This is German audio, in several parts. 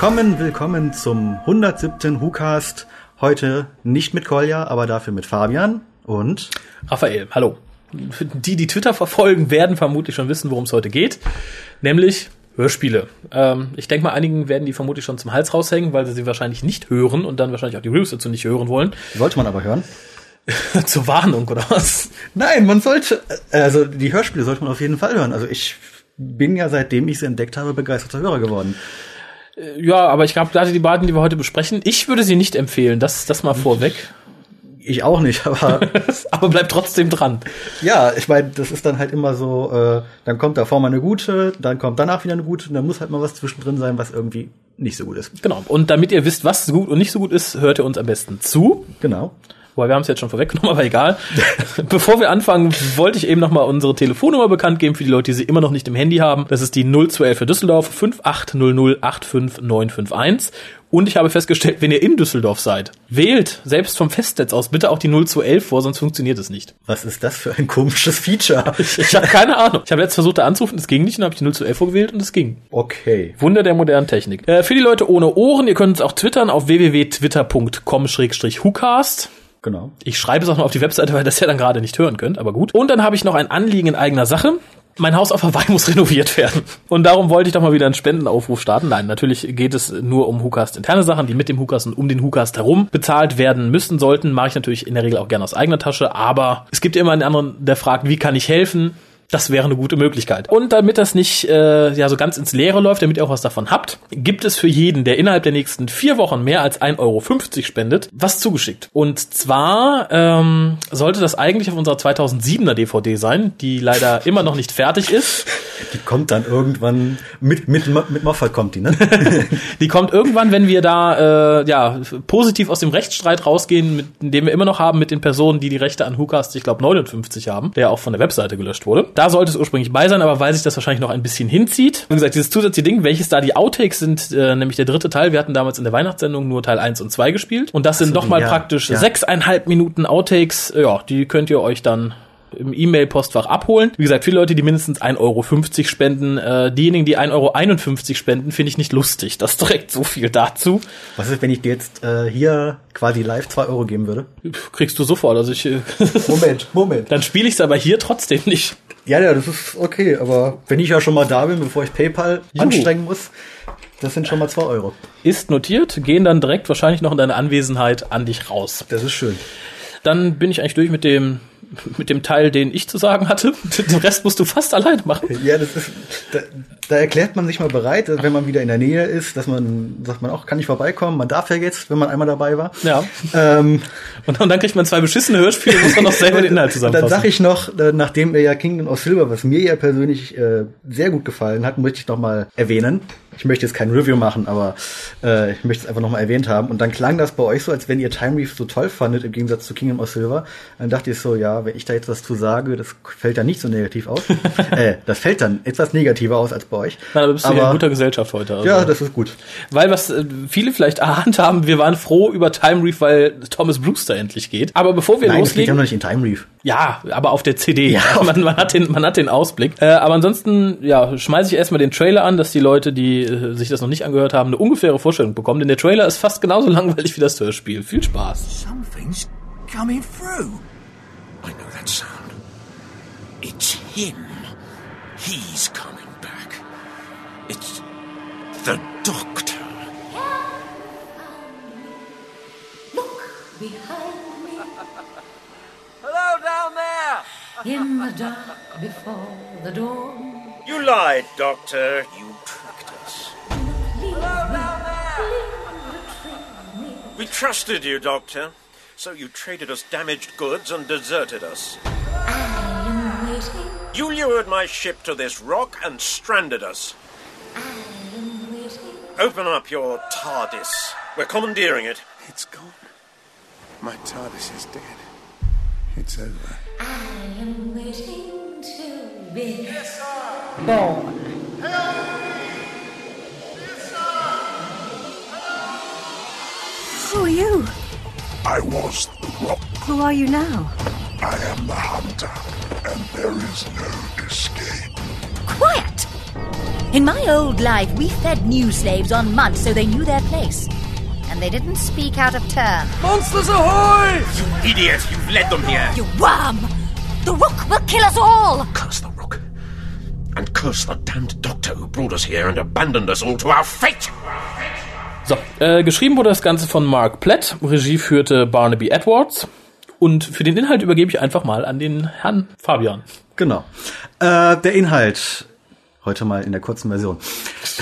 Willkommen, willkommen zum 107. WhoCast. Heute nicht mit Kolja, aber dafür mit Fabian und Raphael. Hallo. Die, die Twitter verfolgen, werden vermutlich schon wissen, worum es heute geht. Nämlich Hörspiele. Ähm, ich denke mal, einigen werden die vermutlich schon zum Hals raushängen, weil sie sie wahrscheinlich nicht hören und dann wahrscheinlich auch die Reviews dazu nicht hören wollen. Sollte man aber hören. Zur Warnung oder was? Nein, man sollte, also die Hörspiele sollte man auf jeden Fall hören. Also ich bin ja seitdem ich sie entdeckt habe begeisterter Hörer geworden. Ja, aber ich glaube, gerade die beiden, die wir heute besprechen, ich würde sie nicht empfehlen. Das, das mal vorweg. Ich auch nicht, aber aber bleib trotzdem dran. ja, ich meine, das ist dann halt immer so, äh, dann kommt davor mal eine gute, dann kommt danach wieder eine gute, und dann muss halt mal was zwischendrin sein, was irgendwie nicht so gut ist. Genau. Und damit ihr wisst, was gut und nicht so gut ist, hört ihr uns am besten zu. Genau. Wobei wir haben es jetzt schon vorweggenommen, aber egal. Bevor wir anfangen, wollte ich eben nochmal unsere Telefonnummer bekannt geben für die Leute, die sie immer noch nicht im Handy haben. Das ist die 0211 für Düsseldorf 5800 85951. Und ich habe festgestellt, wenn ihr in Düsseldorf seid, wählt selbst vom Festnetz aus bitte auch die 0211 vor, sonst funktioniert es nicht. Was ist das für ein komisches Feature? Ich habe keine Ahnung. Ich habe jetzt versucht, da anzurufen, es ging nicht, und dann habe ich die 0211 vorgewählt und es ging. Okay. Wunder der modernen Technik. Äh, für die Leute ohne Ohren, ihr könnt uns auch twittern auf www.twitter.com-hucast. Genau. Ich schreibe es auch noch auf die Webseite, weil das ja dann gerade nicht hören könnt, aber gut. Und dann habe ich noch ein Anliegen in eigener Sache. Mein Haus auf Hawaii muss renoviert werden. Und darum wollte ich doch mal wieder einen Spendenaufruf starten. Nein, natürlich geht es nur um Hucast interne Sachen, die mit dem Hucast und um den Hucast herum bezahlt werden müssen sollten. Mache ich natürlich in der Regel auch gerne aus eigener Tasche. Aber es gibt immer einen anderen, der fragt, wie kann ich helfen? Das wäre eine gute Möglichkeit. Und damit das nicht äh, ja so ganz ins Leere läuft, damit ihr auch was davon habt, gibt es für jeden, der innerhalb der nächsten vier Wochen mehr als 1,50 Euro spendet, was zugeschickt. Und zwar ähm, sollte das eigentlich auf unserer 2007er DVD sein, die leider immer noch nicht fertig ist. Die kommt dann irgendwann mit mit mit Moffat kommt die, ne? Die kommt irgendwann, wenn wir da äh, ja positiv aus dem Rechtsstreit rausgehen, mit, den wir immer noch haben mit den Personen, die die Rechte an Hookast, ich glaube 59 haben, der auch von der Webseite gelöscht wurde. Da sollte es ursprünglich bei sein, aber weil sich das wahrscheinlich noch ein bisschen hinzieht. Wie gesagt, dieses zusätzliche Ding, welches da die Outtakes sind, äh, nämlich der dritte Teil. Wir hatten damals in der Weihnachtssendung nur Teil 1 und 2 gespielt. Und das sind so, nochmal ja. praktisch Ja. sechseinhalb Minuten Outtakes. Ja, die könnt ihr euch dann im E-Mail-Postfach abholen. Wie gesagt, viele Leute, die mindestens 1,50 Euro spenden. Äh, diejenigen, die 1,51 Euro spenden, finde ich nicht lustig. Das direkt so viel dazu. Was ist, wenn ich dir jetzt äh, hier quasi live zwei Euro geben würde? Kriegst du sofort. Also ich, äh, Moment, Moment. dann spiele ich es aber hier trotzdem nicht. Ja, ja, das ist okay, aber wenn ich ja schon mal da bin, bevor ich PayPal Juhu. anstrengen muss, das sind schon mal zwei Euro. Ist notiert, gehen dann direkt wahrscheinlich noch in deiner Anwesenheit an dich raus. Das ist schön. Dann bin ich eigentlich durch mit dem mit dem Teil, den ich zu sagen hatte. Den Rest musst du fast alleine machen. Ja, das ist, da, da erklärt man sich mal bereit, dass wenn man wieder in der Nähe ist, dass man, sagt man auch, kann ich vorbeikommen? Man darf ja jetzt, wenn man einmal dabei war. Ja. Ähm, Und dann, dann kriegt man zwei beschissene Hörspiele und muss dann noch selber den Inhalt Und dann zusammenfassen. sag ich noch, äh, nachdem er ja Kingdom of Silver, was mir ja persönlich äh, sehr gut gefallen hat, möchte ich noch mal erwähnen. Ich möchte jetzt kein Review machen, aber äh, ich möchte es einfach noch mal erwähnt haben. Und dann klang das bei euch so, als wenn ihr Time Reef so toll fandet im Gegensatz zu Kingdom of Silver. Dann dachte ich so, ja, wenn ich da jetzt was zu sage, das fällt dann nicht so negativ aus. äh, das fällt dann etwas negativer aus als bei euch. Na, da bist du ja in guter Gesellschaft heute. Also. ja, das ist gut. Weil was äh, viele vielleicht erahnt haben, wir waren froh über Time Reef, weil Thomas Brewster endlich geht. Aber bevor wir Nein, das geht ja loslegen, noch nicht in Time Reef. ja, aber auf der CD. Ja. Man, man, hat den, man hat den Ausblick. Äh, aber ansonsten, ja, schmeiße ich erstmal den Trailer an, dass die Leute, die äh, sich das noch nicht angehört haben, eine ungefähre Vorstellung bekommen. Denn der Trailer ist fast genauso langweilig wie das Hörspiel. Viel Spaß. Something's coming through. I know that sound. It's him. He's coming. It's the Doctor. Look behind me Hello down there! in the dark before the dawn. You lied, Doctor. You tricked us. Hello down there! We trusted you, Doctor. So you traded us damaged goods and deserted us. I am waiting, You lured my ship to this rock and stranded us. I am waiting. Open up your TARDIS. We're commandeering it. It's gone. My TARDIS is dead. It's over. I am waiting to be born. Who are you? I was the rock. Who are you now? I am the hunter, and there is no escape. Quiet! In my old life, we fed new slaves on mud so they knew their place. And they didn't speak out of turn. Monsters ahoy! You idiot! You've led them here! You worm! The rook will kill us all! Curse the rook. And curse the damned doctor who brought us here and abandoned us all to our fate! So, äh, geschrieben wurde das Ganze von Mark Platt, Regie führte Barnaby Edwards und für den Inhalt übergebe ich einfach mal an den Herrn Fabian. Genau. Äh, der Inhalt. Heute mal in der kurzen Version.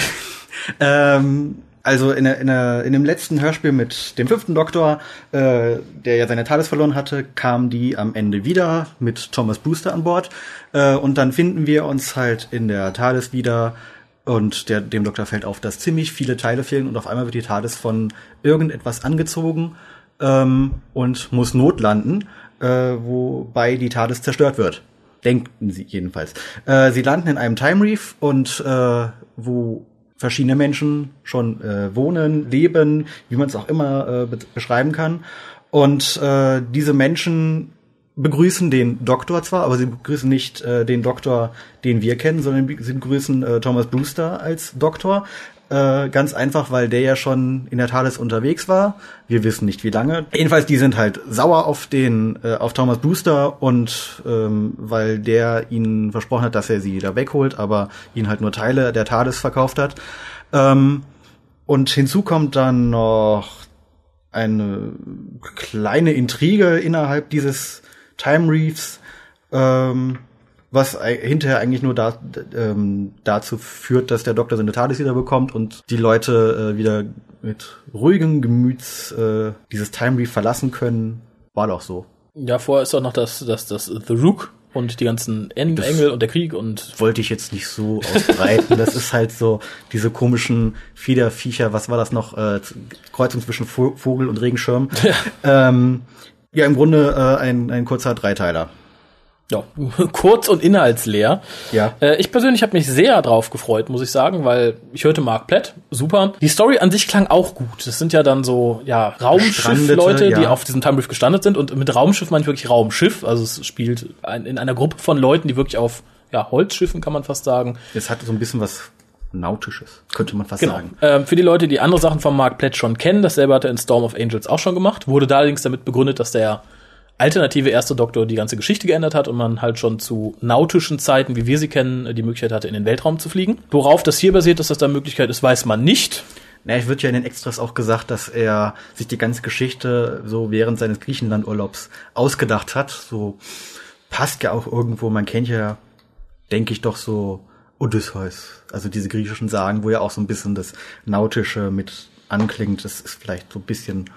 ähm, also in, in, in dem letzten Hörspiel mit dem fünften Doktor, äh, der ja seine Tales verloren hatte, kam die am Ende wieder mit Thomas Brewster an Bord. Äh, und dann finden wir uns halt in der Tales wieder und der, dem Doktor fällt auf, dass ziemlich viele Teile fehlen und auf einmal wird die TARDIS von irgendetwas angezogen ähm, und muss notlanden, äh, wobei die TARDIS zerstört wird. Denken sie jedenfalls. Äh, sie landen in einem Time Reef und äh, wo verschiedene Menschen schon äh, wohnen, leben, wie man es auch immer äh, be beschreiben kann. Und äh, diese Menschen begrüßen den Doktor zwar, aber sie begrüßen nicht äh, den Doktor, den wir kennen, sondern sie begrüßen äh, Thomas Brewster als Doktor. Äh, ganz einfach, weil der ja schon in der TARDIS unterwegs war. Wir wissen nicht wie lange. Jedenfalls, die sind halt sauer auf den, äh, auf Thomas Brewster und ähm, weil der ihnen versprochen hat, dass er sie wieder wegholt, aber ihnen halt nur Teile der TARDIS verkauft hat. Ähm, und hinzu kommt dann noch eine kleine Intrige innerhalb dieses Time Reefs, ähm, was hinterher eigentlich nur da, ähm, dazu führt, dass der Doktor seine TARDIS wieder bekommt und die Leute äh, wieder mit ruhigem Gemüts äh, dieses Time Reef verlassen können. War doch so. Ja, vorher ist doch noch das, das, das The Rook und die ganzen en Das Engel und der Krieg und Wollte ich jetzt nicht so ausbreiten. das ist halt so diese komischen Fiederviecher, was war das noch? Äh, Kreuzung zwischen Vo- Vogel und Regenschirm. ähm, ja, im Grunde äh, ein, ein kurzer Dreiteiler. Ja, kurz und inhaltsleer. Ja. Äh, ich persönlich habe mich sehr drauf gefreut, muss ich sagen, weil ich hörte Mark Platt, super. Die Story an sich klang auch gut. Das sind ja dann so ja Raumschiff-Leute, Gestrandete, die ja. auf diesem Time Reef gestrandet sind. Und mit Raumschiff meine ich wirklich Raumschiff. Also es spielt ein, in einer Gruppe von Leuten, die wirklich auf ja, Holzschiffen, kann man fast sagen, Es hat so ein bisschen was Nautisches, könnte man fast Genau. sagen. Ähm, für die Leute, die andere Sachen von Mark Platt schon kennen, dasselbe hat er in Storm of Angels auch schon gemacht, wurde da allerdings damit begründet, dass der alternative erste Doktor die ganze Geschichte geändert hat und man halt schon zu nautischen Zeiten, wie wir sie kennen, die Möglichkeit hatte, in den Weltraum zu fliegen. Worauf das hier basiert, dass das da Möglichkeit ist, weiß man nicht. Na, es wird ja in den Extras auch gesagt, dass er sich die ganze Geschichte so während seines Griechenlandurlaubs ausgedacht hat. So passt ja auch irgendwo, man kennt ja, denke ich doch so Odysseus, also diese griechischen Sagen, wo ja auch so ein bisschen das Nautische mit anklingt. Das ist vielleicht so ein bisschen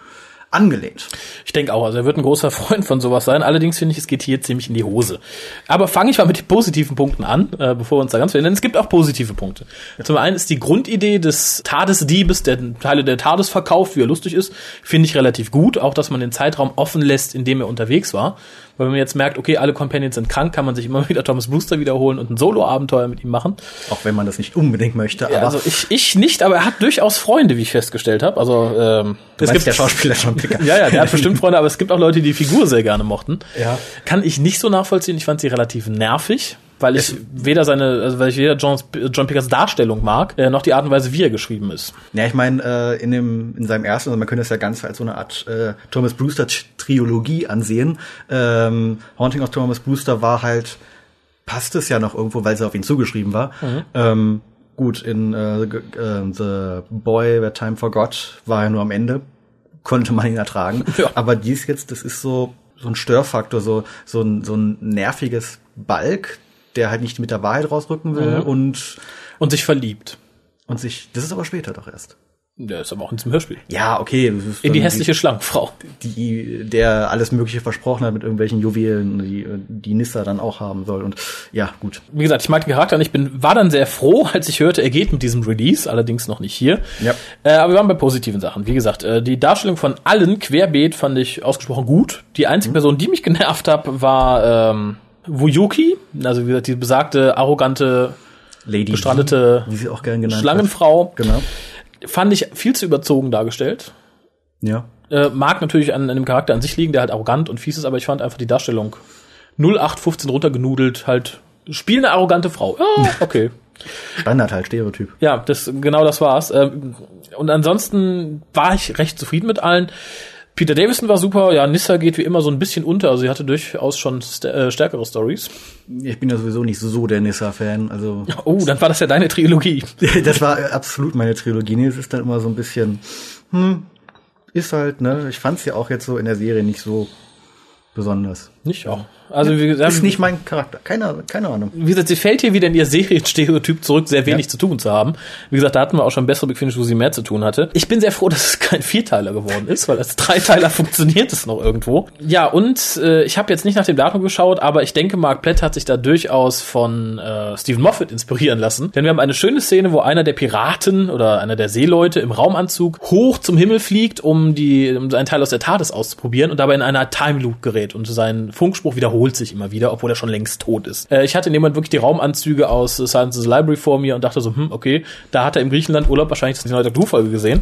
angelehnt. Ich denke auch, also er wird ein großer Freund von sowas sein. Allerdings finde ich, es geht hier ziemlich in die Hose. Aber fange ich mal mit den positiven Punkten an, äh, bevor wir uns da ganz verändern. Es gibt auch positive Punkte. Zum einen ist die Grundidee des TARDIS-Diebes, der Teile der TARDIS verkauft, wie er lustig ist, finde ich relativ gut. Auch, dass man den Zeitraum offen lässt, in dem er unterwegs war. Weil wenn man jetzt merkt, okay, alle Companions sind krank, kann man sich immer wieder Thomas Brewster wiederholen und ein Solo-Abenteuer mit ihm machen. Auch wenn man das nicht unbedingt möchte, Ja, also ich, ich nicht, aber er hat durchaus Freunde, wie ich festgestellt habe. Also ähm, du meinst der Schauspieler John Picker. ja, ja, der hat bestimmt Freunde, aber es gibt auch Leute, die die Figur sehr gerne mochten. Ja. Kann ich nicht so nachvollziehen. Ich fand sie relativ nervig, weil ich weder seine, also weil ich weder John, John Pickers Darstellung mag, äh, noch die Art und Weise, wie er geschrieben ist. Ja, ich meine, äh, in dem in seinem ersten, also man könnte es ja ganz als so eine Art äh, Thomas Brewster Trilogie ansehen. Ähm, Haunting of Thomas Brewster war halt passt es ja noch irgendwo, weil es auf ihn zugeschrieben war. Ähm, gut, in äh, äh, The Boy Where Time Forgot war er nur am Ende, konnte man ihn ertragen. Ja. Aber dies jetzt, das ist so so ein Störfaktor, so so ein so ein nerviges Balk, der halt nicht mit der Wahrheit rausrücken will Mhm. und Und sich verliebt. und sich. Das ist aber später doch erst. Der ist aber auch in diesem Hörspiel. Ja, okay. In die hässliche Schlangenfrau. die, der alles Mögliche versprochen hat mit irgendwelchen Juwelen, die, die Nissa dann auch haben soll. Und ja, gut. Wie gesagt, ich mag den Charakter und ich bin, war dann sehr froh, als ich hörte, er geht mit diesem Release, allerdings noch nicht hier. Ja. Äh, aber wir waren bei positiven Sachen. Wie gesagt, äh, die Darstellung von allen querbeet fand ich ausgesprochen gut. Die einzige Person, die mich genervt hat, war ähm, Wuyuki, also wie gesagt, die besagte, arrogante Lady Gestrandete wie sie auch gern genannt Schlangenfrau. wird. Genau. Fand ich viel zu überzogen dargestellt. Ja. Äh, mag natürlich an, an dem Charakter an sich liegen, der halt arrogant und fies ist, aber ich fand einfach die Darstellung 0815 runtergenudelt, halt spiel eine arrogante Frau. Ja, okay. Standard halt, Stereotyp. Ja, das, genau das war's. Ähm, Und ansonsten war ich recht zufrieden mit allen. Peter Davison war super, ja, Nissa geht wie immer so ein bisschen unter, also sie hatte durchaus schon st äh, stärkere Stories. Ich bin ja sowieso nicht so der Nissa-Fan, also Oh, dann war das ja deine Trilogie. das war absolut meine Trilogie. Nee, es ist dann immer so ein bisschen, hm, ist halt, ne, ich fand's ja auch jetzt so in der Serie nicht so besonders. Nicht auch. Also wie gesagt, Ist nicht mein Charakter, keine, keine Ahnung. wie gesagt, sie fällt hier wieder in ihr Serienstereotyp zurück, sehr wenig zu tun zu haben. Wie gesagt, da hatten wir auch schon bessere Big wo sie mehr zu tun hatte. Ich bin sehr froh, dass es kein Vierteiler geworden ist, weil als Dreiteiler funktioniert es noch irgendwo. Ja, und äh, ich habe jetzt nicht nach dem Datum geschaut, aber ich denke, Mark Platt hat sich da durchaus von äh, Stephen Moffat inspirieren lassen. Denn wir haben eine schöne Szene, wo einer der Piraten oder einer der Seeleute im Raumanzug hoch zum Himmel fliegt, um die um einen Teil aus der TARDIS auszuprobieren und dabei in einer Time Loop gerät und sein Funkspruch wiederholt sich immer wieder, obwohl er schon längst tot ist. Äh, ich hatte in dem Moment wirklich die Raumanzüge aus äh, Science Library vor mir und dachte so, hm, okay, da hat er im Griechenland Urlaub wahrscheinlich die neue Doctor Who-Folge gesehen.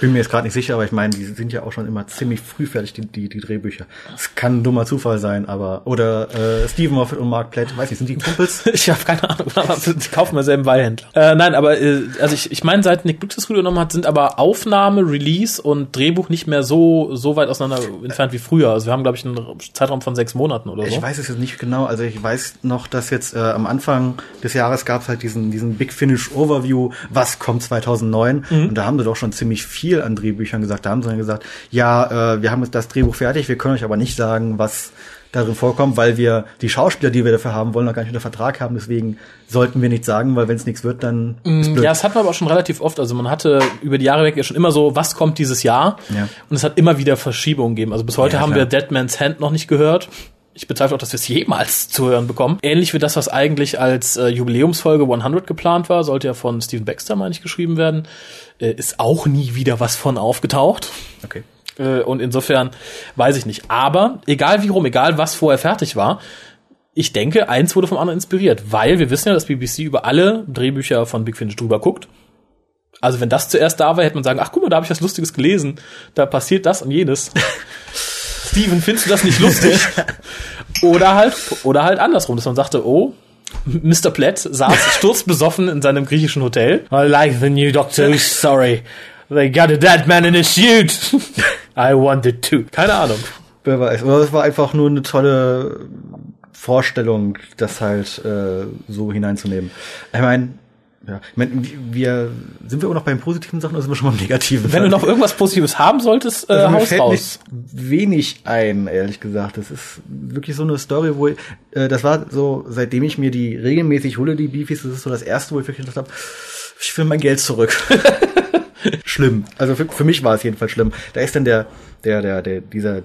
Bin mir jetzt gerade nicht sicher, aber ich meine, die sind ja auch schon immer ziemlich früh fertig, die, die, die Drehbücher. Es kann ein dummer Zufall sein, aber, oder äh, Stephen Moffat und Mark Platt, weiß nicht, sind die Kumpels? Ich habe keine Ahnung, aber die kaufen wir selben Weihhändler. Äh, nein, aber äh, also ich, ich meine, seit Nick Brooks das genommen hat, sind aber Aufnahme, Release und Drehbuch nicht mehr so so weit auseinander entfernt wie früher. Also wir haben, glaube ich, einen Zeitraum von sechs Monaten oder so. Ich weiß es jetzt nicht genau. Also ich weiß noch, dass jetzt äh, am Anfang des Jahres gab es halt diesen, diesen Big Finish Overview, was kommt 2009. Und da haben sie doch schon ziemlich viel an Drehbüchern gesagt. Da haben sie dann gesagt, ja, äh, wir haben jetzt das Drehbuch fertig, wir können euch aber nicht sagen, was darin vorkommt, weil wir die Schauspieler, die wir dafür haben wollen, noch gar nicht unter Vertrag haben. Deswegen sollten wir nichts sagen, weil wenn es nichts wird, dann ist blöd. Ja, das hatten wir aber auch schon relativ oft. Also man hatte über die Jahre weg ja schon immer so, was kommt dieses Jahr? Ja. Und es hat immer wieder Verschiebungen gegeben. Also bis heute Ja, haben wir Dead Man's Hand noch nicht gehört. Ich bezweifle auch, dass wir es jemals zu hören bekommen. Ähnlich wie das, was eigentlich als äh, Jubiläumsfolge 100 geplant war, sollte ja von Steven Baxter, meine ich, geschrieben werden, äh, ist auch nie wieder was von aufgetaucht. Okay. Äh, und insofern weiß ich nicht. Aber egal wie rum, egal was vorher fertig war, ich denke, eins wurde vom anderen inspiriert, weil wir wissen ja, dass BBC über alle Drehbücher von Big Finish drüber guckt. Also wenn das zuerst da war, hätte man sagen, ach guck mal, da habe ich was Lustiges gelesen, da passiert das und jenes. Steven, findest du das nicht lustig? oder halt, oder halt andersrum, dass man sagte, oh, Mr. Platt saß sturzbesoffen in seinem griechischen Hotel. I like the new Doctor, sorry. They got a dead man in a suit. I wanted to. Keine Ahnung. Wer weiß. Aber es war einfach nur eine tolle Vorstellung, das halt äh, so hineinzunehmen. Ich meine, ja, ich mein, wir sind wir immer noch bei den positiven Sachen oder sind wir schon mal im Negativen? Wenn du noch irgendwas Positives haben solltest, äh, also mir Haus fällt raus. nicht wenig ein, ehrlich gesagt. Das ist wirklich so eine Story, wo ich, äh, das war so, seitdem ich mir die regelmäßig hole, die Beefies, das ist so das erste, wo ich wirklich gedacht habe, ich will mein Geld zurück. schlimm. Also für, für mich war es jedenfalls schlimm. Da ist dann der, der, der, der, dieser,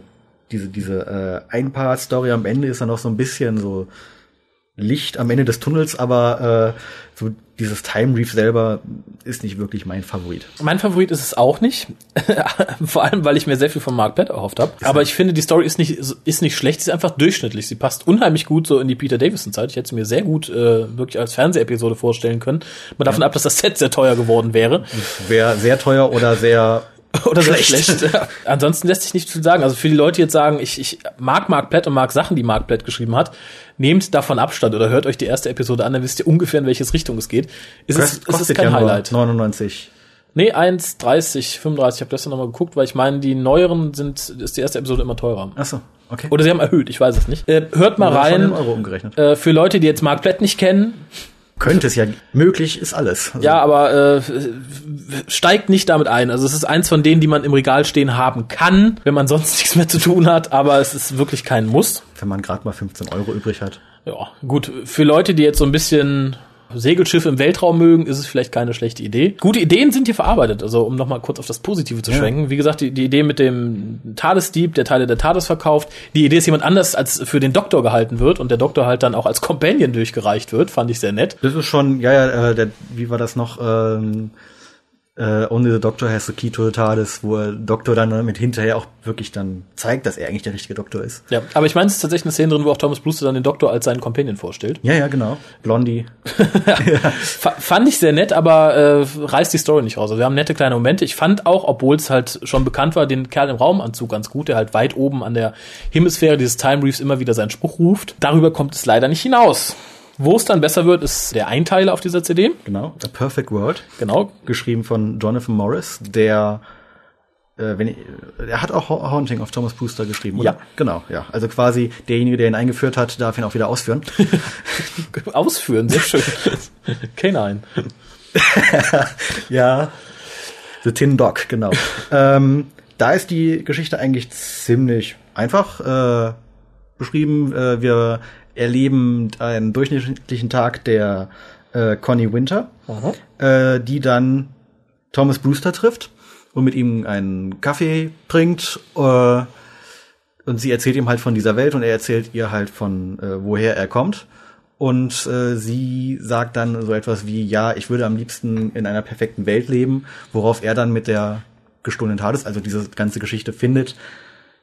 diese, diese äh, Einpart-Story am Ende ist dann noch so ein bisschen so Licht am Ende des Tunnels, aber äh, so dieses Time Reef selber ist nicht wirklich mein Favorit. Mein Favorit ist es auch nicht. Vor allem, weil ich mir sehr viel von Mark Platt erhofft habe. Aber ich finde, die Story ist nicht, ist nicht schlecht, sie ist einfach durchschnittlich. Sie passt unheimlich gut so in die Peter Davison-Zeit. Ich hätte sie mir sehr gut äh, wirklich als Fernsehepisode vorstellen können. Mal davon ab, dass das Set sehr teuer geworden wäre. Wäre sehr teuer oder sehr Oder sehr Schlecht. schlecht. Ja. Ansonsten lässt sich nicht viel sagen. Also für die Leute, die jetzt sagen, ich, ich mag Mark Platt und mag Sachen, die Mark Platt geschrieben hat, nehmt davon Abstand oder hört euch die erste Episode an, dann wisst ihr ungefähr, in welches Richtung es geht. Ist es, ist es kein nur Highlight. 99. Nee, 1,30, 35. Ich habe gestern nochmal geguckt, weil ich meine, die neueren sind, ist die erste Episode immer teurer. Ach so, okay. Oder sie haben erhöht, ich weiß es nicht. Äh, hört mal rein. Euro umgerechnet. Äh, für Leute, die jetzt Mark Platt nicht kennen, Könnte es ja möglich ist alles. Also, ja, aber äh, steigt nicht damit ein. Also es ist eins von denen, die man im Regal stehen haben kann, wenn man sonst nichts mehr zu tun hat, aber es ist wirklich kein Muss. Wenn man gerade mal 15 Euro übrig hat. Ja, gut, für Leute, die jetzt so ein bisschen Segelschiffe im Weltraum mögen, ist es vielleicht keine schlechte Idee. Gute Ideen sind hier verarbeitet, also um nochmal kurz auf das Positive zu Ja. schwenken. Wie gesagt, die, die Idee mit dem Tadesdieb, der Teile der Tades verkauft, die Idee, dass jemand anders als für den Doktor gehalten wird und der Doktor halt dann auch als Companion durchgereicht wird, fand ich sehr nett. Das ist schon, ja, ja, äh, der, wie war das noch? Ähm, äh, Only the Doctor has the key to the TARDIS, wo der Doktor dann mit hinterher auch wirklich dann zeigt, dass er eigentlich der richtige Doktor ist. Ja, aber ich meine, es ist tatsächlich eine Szene drin, wo auch Thomas Brewster dann den Doktor als seinen Companion vorstellt. Ja, ja, genau. Blondie. Fa- fand ich sehr nett, aber äh, reißt die Story nicht raus. Also wir haben nette kleine Momente. Ich fand auch, obwohl es halt schon bekannt war, den Kerl im Raumanzug ganz gut, der halt weit oben an der Hemisphäre dieses Time Reefs immer wieder seinen Spruch ruft. Darüber kommt es leider nicht hinaus. Wo es dann besser wird, ist der Einteiler auf dieser CD. Genau, A Perfect World. Genau. Geschrieben von Jonathan Morris, der äh, wenn ich, er hat auch Ha- Haunting of Thomas Brewster geschrieben, oder? Ja. Genau, ja. Also quasi derjenige, der ihn eingeführt hat, darf ihn auch wieder ausführen. Ausführen, sehr schön. K9. ja. The Tin Dog, genau. ähm, da ist die Geschichte eigentlich ziemlich einfach äh, beschrieben. Äh, wir erleben einen durchschnittlichen Tag der äh, Connie Winter, äh, die dann Thomas Brewster trifft und mit ihm einen Kaffee trinkt. Äh, und sie erzählt ihm halt von dieser Welt und er erzählt ihr halt von äh, woher er kommt. Und äh, sie sagt dann so etwas wie, ja, ich würde am liebsten in einer perfekten Welt leben, worauf er dann mit der gestohlenen TARDIS, also diese ganze Geschichte findet,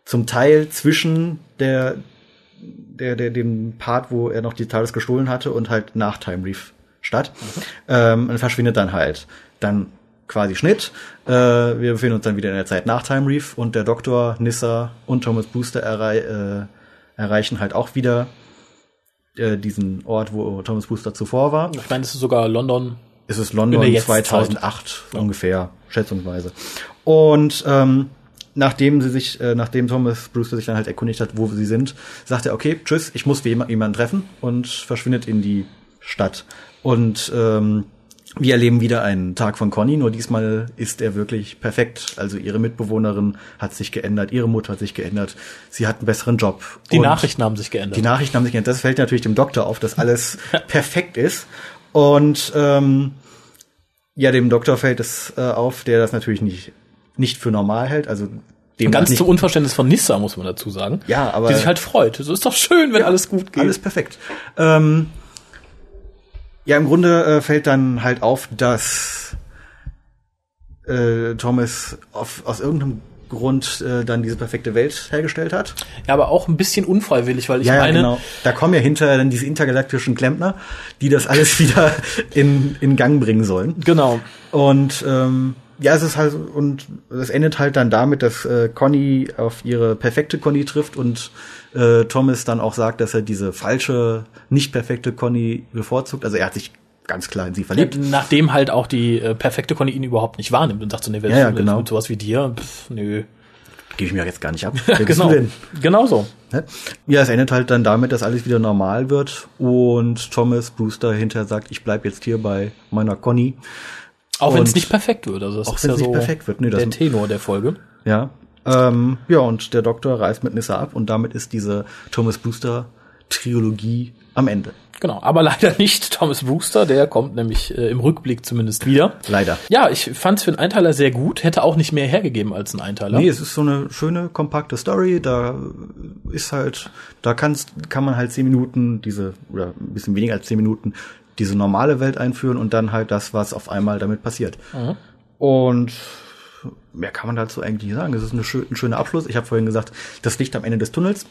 zum Teil zwischen der, der, der, dem Part, wo er noch die TARDIS gestohlen hatte und halt nach Time Reef statt. Ähm, und verschwindet dann halt. Dann quasi Schnitt. Äh, wir befinden uns dann wieder in der Zeit nach Time Reef und der Doktor, Nissa und Thomas Booster errei äh, erreichen halt auch wieder äh, diesen Ort, wo Thomas Booster zuvor war. Ich meine, es ist sogar London. Es ist London der Jetztzeit. 2008 ungefähr, schätzungsweise. Und ähm, nachdem sie sich, äh, nachdem Thomas Brewster sich dann halt erkundigt hat, wo sie sind, sagt er, okay, tschüss, ich muss jemand- jemanden treffen und verschwindet in die Stadt. Und ähm, wir erleben wieder einen Tag von Conny, nur diesmal ist er wirklich perfekt. Also ihre Mitbewohnerin hat sich geändert, ihre Mutter hat sich geändert, sie hat einen besseren Job. Die Nachrichten haben sich geändert. die Nachrichten haben sich geändert. Das fällt natürlich dem Doktor auf, dass alles perfekt ist. Und ähm, ja, dem Doktor fällt es äh, auf, der das natürlich nicht, nicht für normal hält. Also dem Ganz nicht, zum Unverständnis von Nissa, muss man dazu sagen. Ja, aber- Die sich halt freut. So ist doch schön, wenn alles gut geht. alles perfekt. Ähm, ja, im Grunde äh, fällt dann halt auf, dass äh, Thomas auf, aus irgendeinem Grund äh, dann diese perfekte Welt hergestellt hat. Ja, aber auch ein bisschen unfreiwillig, weil ich ja, ja, meine, genau. Da kommen ja hinterher dann diese intergalaktischen Klempner, die das alles wieder in, in Gang bringen sollen. genau. Und ähm, ja, es ist halt und es endet halt dann damit, dass äh, Conny auf ihre perfekte Conny trifft und äh, Thomas dann auch sagt, dass er diese falsche, nicht perfekte Conny bevorzugt. Also er hat sich ganz klar in sie verliebt. Nachdem halt auch die äh, perfekte Conny ihn überhaupt nicht wahrnimmt und sagt so, nee, wer Ja, ja, genau. mit sowas wie dir? Pff, nö. Gebe ich mir jetzt gar nicht ab. Wer genau. denn? Genau so. Ja, es endet halt dann damit, dass alles wieder normal wird und Thomas Brewster hinterher sagt, ich bleib jetzt hier bei meiner Conny. Auch wenn es nicht perfekt wird. Also das auch ist wenn ja es nicht so perfekt wird. Nee, das- der Tenor der Folge. Ja. Ähm, ja, und der Doktor reist mit Nissa ab und damit ist diese Thomas Brewster Trilogie am Ende. Genau, aber leider nicht Thomas Brewster, der kommt nämlich äh, im Rückblick zumindest wieder. Leider. Ja, ich fand es für einen Einteiler sehr gut, hätte auch nicht mehr hergegeben als ein Einteiler. Nee, es ist so eine schöne, kompakte Story. Da ist halt, da kannst, kann man halt zehn Minuten diese, oder ein bisschen weniger als zehn Minuten, diese normale Welt einführen und dann halt das, was auf einmal damit passiert. Und mehr kann man dazu eigentlich nicht sagen. Es ist schö ein schöner Abschluss. Ich habe vorhin gesagt, das Licht am Ende des Tunnels.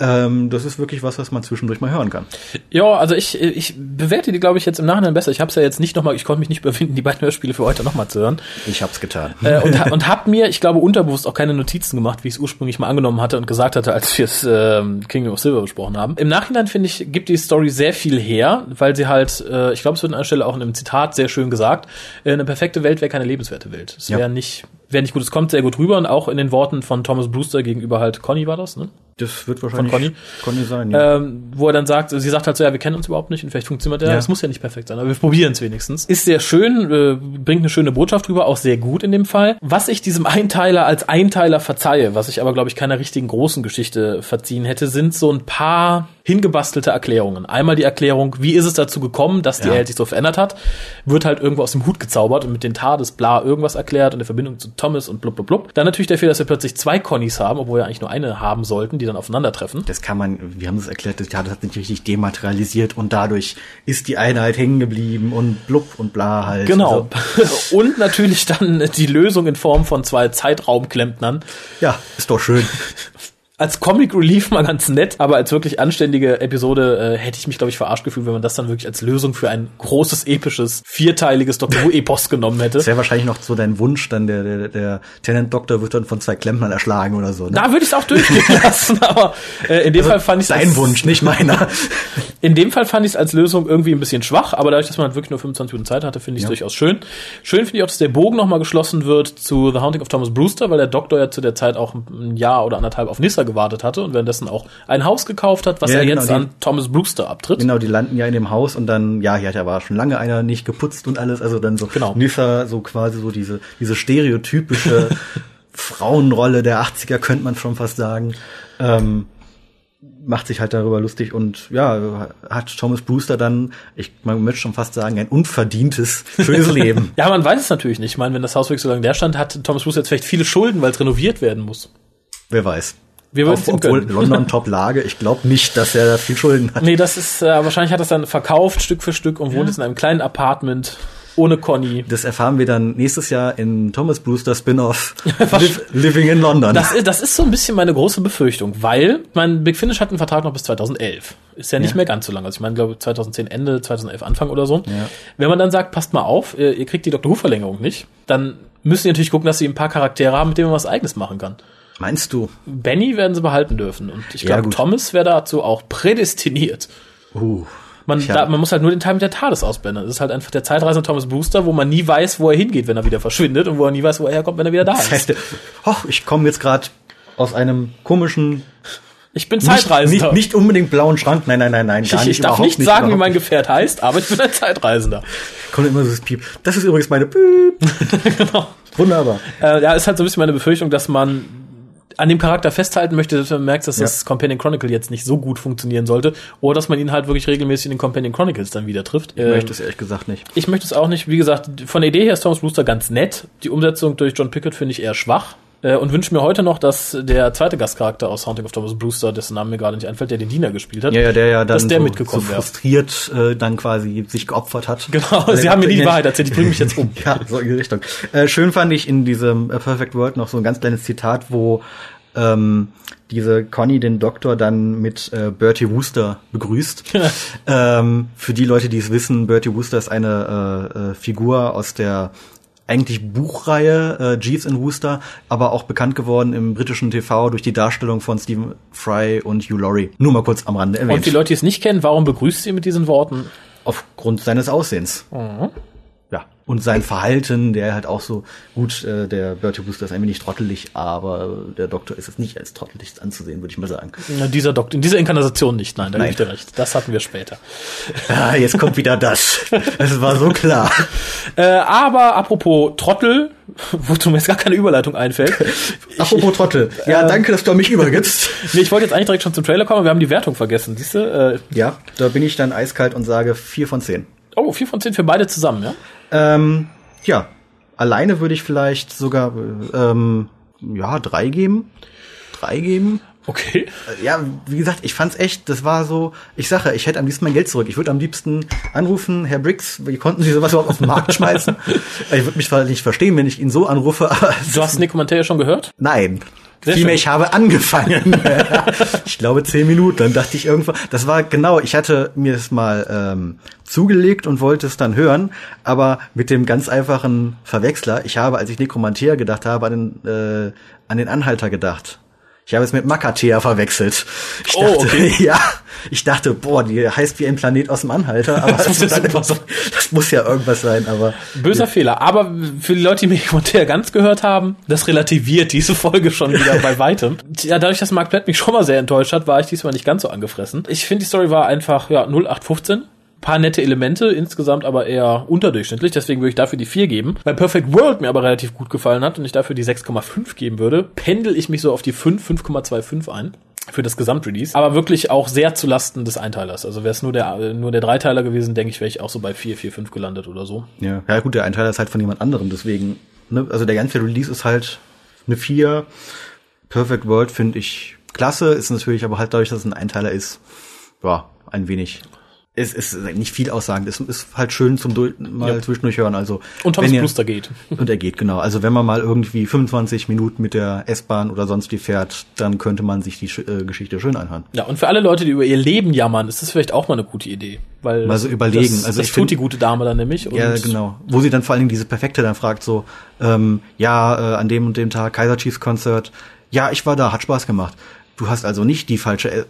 Ähm, das ist wirklich was, was man zwischendurch mal hören kann. Ja, also ich, ich bewerte die, glaube ich, jetzt im Nachhinein besser. Ich habe es ja jetzt nicht nochmal, ich konnte mich nicht überwinden, die beiden Hörspiele für heute nochmal zu hören. Ich hab's getan. äh, und, und habe mir, ich glaube, unterbewusst auch keine Notizen gemacht, wie ich es ursprünglich mal angenommen hatte und gesagt hatte, als wir es ähm, Kingdom of Silver besprochen haben. Im Nachhinein finde ich, gibt die Story sehr viel her, weil sie halt, äh, ich glaube, es wird an einer Stelle auch in einem Zitat sehr schön gesagt, äh, eine perfekte Welt wäre keine lebenswerte Welt. Es Ja. wäre nicht, wäre nicht gut. Es kommt sehr gut rüber und auch in den Worten von Thomas Brewster gegenüber halt Conny war das, ne? Das wird wahrscheinlich Conny? Conny sein, ja. ähm, wo er dann sagt, sie sagt halt so, ja, wir kennen uns überhaupt nicht und vielleicht funktioniert der. Ja. Es muss ja nicht perfekt sein, aber wir probieren es wenigstens. Ist sehr schön, äh, bringt eine schöne Botschaft rüber, auch sehr gut in dem Fall. Was ich diesem Einteiler als Einteiler verzeihe, was ich aber, glaube ich, keiner richtigen großen Geschichte verziehen hätte, sind so ein paar hingebastelte Erklärungen. Einmal die Erklärung, wie ist es dazu gekommen, dass die Ja. Welt sich so verändert hat, wird halt irgendwo aus dem Hut gezaubert und mit den Tades bla irgendwas erklärt und der Verbindung zu Thomas und blub blub blub. Dann natürlich der Fehler, dass wir plötzlich zwei Connys haben, obwohl wir eigentlich nur eine haben sollten, die dann aufeinandertreffen. Das kann man, wir haben es erklärt, das, ja, das hat sich richtig dematerialisiert und dadurch ist die Einheit hängen geblieben und blub und bla halt. Genau. Also, Und natürlich dann die Lösung in Form von zwei Zeitraumklempnern. ja, ist doch schön. Als Comic Relief mal ganz nett, aber als wirklich anständige Episode äh, hätte ich mich, glaube ich, verarscht gefühlt, wenn man das dann wirklich als Lösung für ein großes, episches, vierteiliges Doctor Who-Epos genommen hätte. Das wäre wahrscheinlich noch so dein Wunsch, dann der, der, der Tenant Doktor wird dann von zwei Klempnern erschlagen oder so. Ne? Da würde ich es auch durchgehen lassen, aber äh, in dem Fall fand ich Dein Wunsch, nicht meiner. In dem Fall fand ich es als Lösung irgendwie ein bisschen schwach, aber dadurch, dass man halt wirklich nur 25 Minuten Zeit hatte, finde ich es Ja. durchaus schön. Schön finde ich auch, dass der Bogen nochmal geschlossen wird zu The Haunting of Thomas Brewster, weil der Doktor ja zu der Zeit auch ein Jahr oder anderthalb auf Nissa gewartet hatte und währenddessen auch ein Haus gekauft hat, was Ja, er genau, jetzt die- an Thomas Brewster abtritt. Genau, die landen ja in dem Haus und dann, ja, hier hat ja war schon lange einer nicht geputzt und alles, also dann so Genau. Nissa, so quasi so diese, diese stereotypische Frauenrolle der 80er, könnte man schon fast sagen, ähm, macht sich halt darüber lustig und ja, hat Thomas Brewster dann, ich man möchte schon fast sagen, ein unverdientes schönes Leben. Ja, man weiß es natürlich nicht. Ich meine, wenn das Haus wirklich so lange der stand, hat Thomas Brewster jetzt vielleicht viele Schulden, weil es renoviert werden muss. Wer weiß. Wir würden Auf, obwohl. London Top-Lage, ich glaube nicht, dass er da viel Schulden hat. Nee, das ist, äh, wahrscheinlich hat er es dann verkauft, Stück für Stück, und wohnt jetzt in einem kleinen Apartment ohne Conny. Das erfahren wir dann nächstes Jahr in Thomas Brewster Spin-off Liv Living in London. Das ist, das ist so ein bisschen meine große Befürchtung, weil mein Big Finish hat einen Vertrag noch bis 2011. Ist ja nicht Ja. mehr ganz so lang. Also ich meine, glaube 2010 Ende, 2011 Anfang oder so. Wenn man dann sagt, passt mal auf, ihr, ihr kriegt die Dr. Who Verlängerung nicht, dann müssen die natürlich gucken, dass sie ein paar Charaktere haben, mit denen man was eigenes machen kann. Meinst du? Benny werden sie behalten dürfen und ich Ja, glaube, gut. Thomas wäre dazu auch prädestiniert. Uh, Man, da, man muss halt nur den Teil mit der TARDIS ausblenden. Das ist halt einfach der Zeitreisende Thomas Brewster, wo man nie weiß, wo er hingeht, wenn er wieder verschwindet und wo er nie weiß, wo er herkommt, wenn er wieder da das ist. heißt, oh, ich komme jetzt gerade aus einem komischen, Ich bin nicht, Zeitreisender. nicht, nicht unbedingt blauen Schrank. Nein, nein, nein, nein, gar ich, nicht. ich darf nicht sagen, wie mein Gefährt heißt, aber ich bin ein Zeitreisender. nicht. Kommt immer so das Piep. Das ist übrigens meine Piep. genau. Wunderbar. Äh, ja, ist halt so ein bisschen meine Befürchtung, dass man an dem Charakter festhalten möchte, dass man merkt, dass Ja. das Companion Chronicle jetzt nicht so gut funktionieren sollte, oder dass man ihn halt wirklich regelmäßig in den Companion Chronicles dann wieder trifft. Ich möchte es ehrlich gesagt nicht. Ich möchte es auch nicht. Wie gesagt, von der Idee her ist Thomas Brewster ganz nett. Die Umsetzung durch John Pickett finde ich eher schwach. Äh, Und wünsche mir heute noch, dass der zweite Gastcharakter aus Haunting of Thomas Brewster, dessen Name mir gerade nicht einfällt, der den Diener gespielt hat, Ja, ja, der ja dann dass der so, so mitgekommen wäre. frustriert äh, dann quasi sich geopfert hat. Genau, sie haben mir die Wahrheit erzählt, ich bringe mich jetzt um. Ja, so in die Richtung. Äh, schön fand ich in diesem äh, Perfect World noch so ein ganz kleines Zitat, wo ähm, diese Conny den Doktor dann mit äh, Bertie Wooster begrüßt. ähm, für die Leute, die es wissen, Bertie Wooster ist eine äh, äh, Figur aus der eigentlich Buchreihe äh, Jeeves and Wooster, aber auch bekannt geworden im britischen TV durch die Darstellung von Stephen Fry und Hugh Laurie. Nur mal kurz am Rande erwähnt. Und die Leute, die es nicht kennen, warum begrüßt sie mit diesen Worten? Aufgrund seines Aussehens. Ja. Und sein Verhalten, der halt auch so, gut, äh, der Bertie Booster ist ein wenig trottelig, aber äh, der Doktor ist es nicht als trottelig anzusehen, würde ich mal sagen. Na, dieser Doktor, in dieser Inkarnation nicht, nein, da gebe Nein. ich dir recht. Das hatten wir später. Ah, jetzt kommt wieder das. Es war so klar. Äh, aber apropos Trottel, wozu mir jetzt gar keine Überleitung einfällt. Apropos Trottel. Ja, danke, dass du an mich übergibst. Nee, ich wollte jetzt eigentlich direkt schon zum Trailer kommen, wir haben die Wertung vergessen, siehst du? Äh, Ja, da bin ich dann eiskalt und sage vier von zehn. oh, vier von zehn für beide zusammen, ja? Ähm, ja, alleine würde ich vielleicht sogar, äh, ähm, ja, drei geben. Drei geben. Okay. Ja, wie gesagt, ich fand's echt, das war so, ich sage, ich hätte am liebsten mein Geld zurück. Ich würde am liebsten anrufen, Herr Briggs, wie konnten Sie sowas überhaupt auf den Markt schmeißen? ich würde mich zwar nicht verstehen, wenn ich ihn so anrufe, Du hast Nick Kommentar schon gehört? Nein. Vielmehr, ich habe angefangen. ich glaube zehn Minuten. Dann dachte ich irgendwann, das war genau, ich hatte mir das mal ähm, zugelegt und wollte es dann hören, aber mit dem ganz einfachen Verwechsler. Ich habe, als ich Nekromantia gedacht habe, an den, äh, an den Anhalter gedacht. Ich habe es mit Makatea verwechselt. Ich Oh, dachte, okay. ja, ich dachte, boah, die heißt wie ein Planet aus dem Anhalter, aber das, ja super sein. das muss ja irgendwas sein, aber Böser Fehler. Aber für die Leute, die Nick Kommentar ganz gehört haben, das relativiert diese Folge schon wieder bei weitem. Ja, dadurch, dass Mark Platt mich schon mal sehr enttäuscht hat, war ich diesmal nicht ganz so angefressen. Ich finde, die Story war einfach, ja, 0815. Paar nette Elemente, insgesamt aber eher unterdurchschnittlich, deswegen würde ich dafür die 4 geben. Weil Perfect World mir aber relativ gut gefallen hat und ich dafür die 6,5 geben würde, pendel ich mich so auf die 5, 5,25 ein für das Gesamtrelease, aber wirklich auch sehr zu Lasten des Einteilers. Also wäre es nur der nur der Dreiteiler gewesen, denke ich, wäre ich auch so bei 4, 4, 5 gelandet oder so. Ja, ja gut, der Einteiler ist halt von jemand anderem, deswegen, ne, also der ganze Release ist halt eine 4. Perfect World finde ich klasse, ist natürlich aber halt dadurch, dass es ein Einteiler ist, ja, ein wenig. Es ist nicht viel aussagend, es ist halt schön zum Dur mal Ja. zwischendurch hören. Also Und Thomas wenn ihr- Brewster geht. Und er geht, genau. Also wenn man mal irgendwie 25 Minuten mit der S-Bahn oder sonst wie fährt, dann könnte man sich die äh, Geschichte schön anhören. Ja, und für alle Leute, die über ihr Leben jammern, ist das vielleicht auch mal eine gute Idee. Weil Mal so überlegen. Das, Also das ich tut find- die gute Dame dann nämlich. Ja, genau. Wo sie dann vor allen Dingen diese Perfekte dann fragt, so, ähm, ja, äh, an dem und dem Tag Kaiser Chiefs Konzert. Ja, ich war da, hat Spaß gemacht. Du hast also nicht die falsche, äh,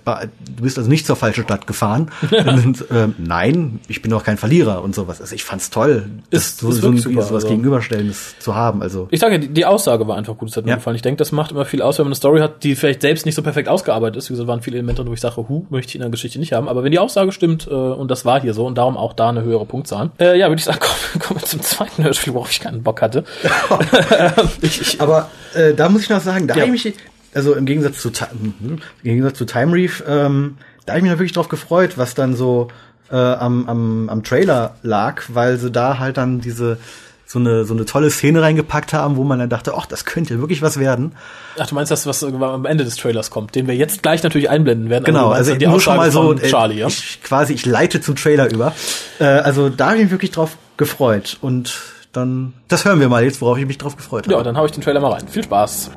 du bist also nicht zur falschen Stadt gefahren. Und, ähm, nein, ich bin auch kein Verlierer und sowas. Also ich fand's toll, Ist- so, ist so, super, sowas also. Gegenüberstellendes zu haben. Also Ich sage die, die Aussage war einfach gut, das hat mir Ja. gefallen. Ich denke, das macht immer viel aus, wenn man eine Story hat, die vielleicht selbst nicht so perfekt ausgearbeitet ist. Wie gesagt, waren viele Elemente, wo ich sage, hu, möchte ich in der Geschichte nicht haben. Aber wenn die Aussage stimmt, äh, und das war hier so, und darum auch da eine höhere Punktzahl. Äh, ja, würde ich sagen, kommen, kommen wir zum zweiten Hörspiel, worauf ich keinen Bock hatte. ich, ich, Aber äh, da muss ich noch sagen, da Ja. habe ich mich, also im Gegensatz zu, Ti- mhm, im Gegensatz zu Time Reef, ähm, da habe ich mich noch wirklich drauf gefreut, was dann so äh, am, am, am Trailer lag, weil sie da halt dann diese so eine so eine tolle Szene reingepackt haben, wo man dann dachte, ach, das könnte wirklich was werden. ach, du meinst das, was am Ende des Trailers kommt, den wir jetzt gleich natürlich einblenden werden. Genau, also dann die nur schon mal so, äh, Charlie, ja? ich, quasi ich leite zum Trailer über. Äh, also da habe ich mich wirklich drauf gefreut und dann, das hören wir mal jetzt, worauf ich mich drauf gefreut habe. Ja, dann hau ich den Trailer mal rein. Viel Spaß.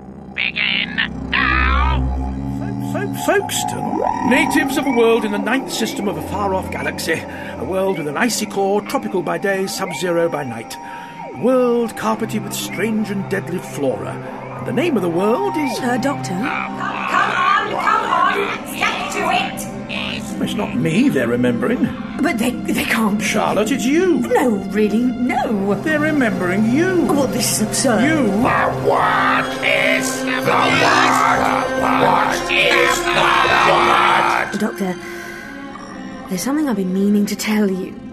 Folk- Folkestone, natives of a world in the ninth system of a far-off galaxy, a world with an icy core, tropical by day, sub-zero by night, a world carpeted with strange and deadly flora. And the name of the world is... Uh, Doctor? Come on, come on, get to it! It's not me they're remembering. But they, they can't. Charlotte, it's you. No, really, no. They're remembering you. Well, this is absurd. You. What is the doctor, there's something I've been meaning to tell you.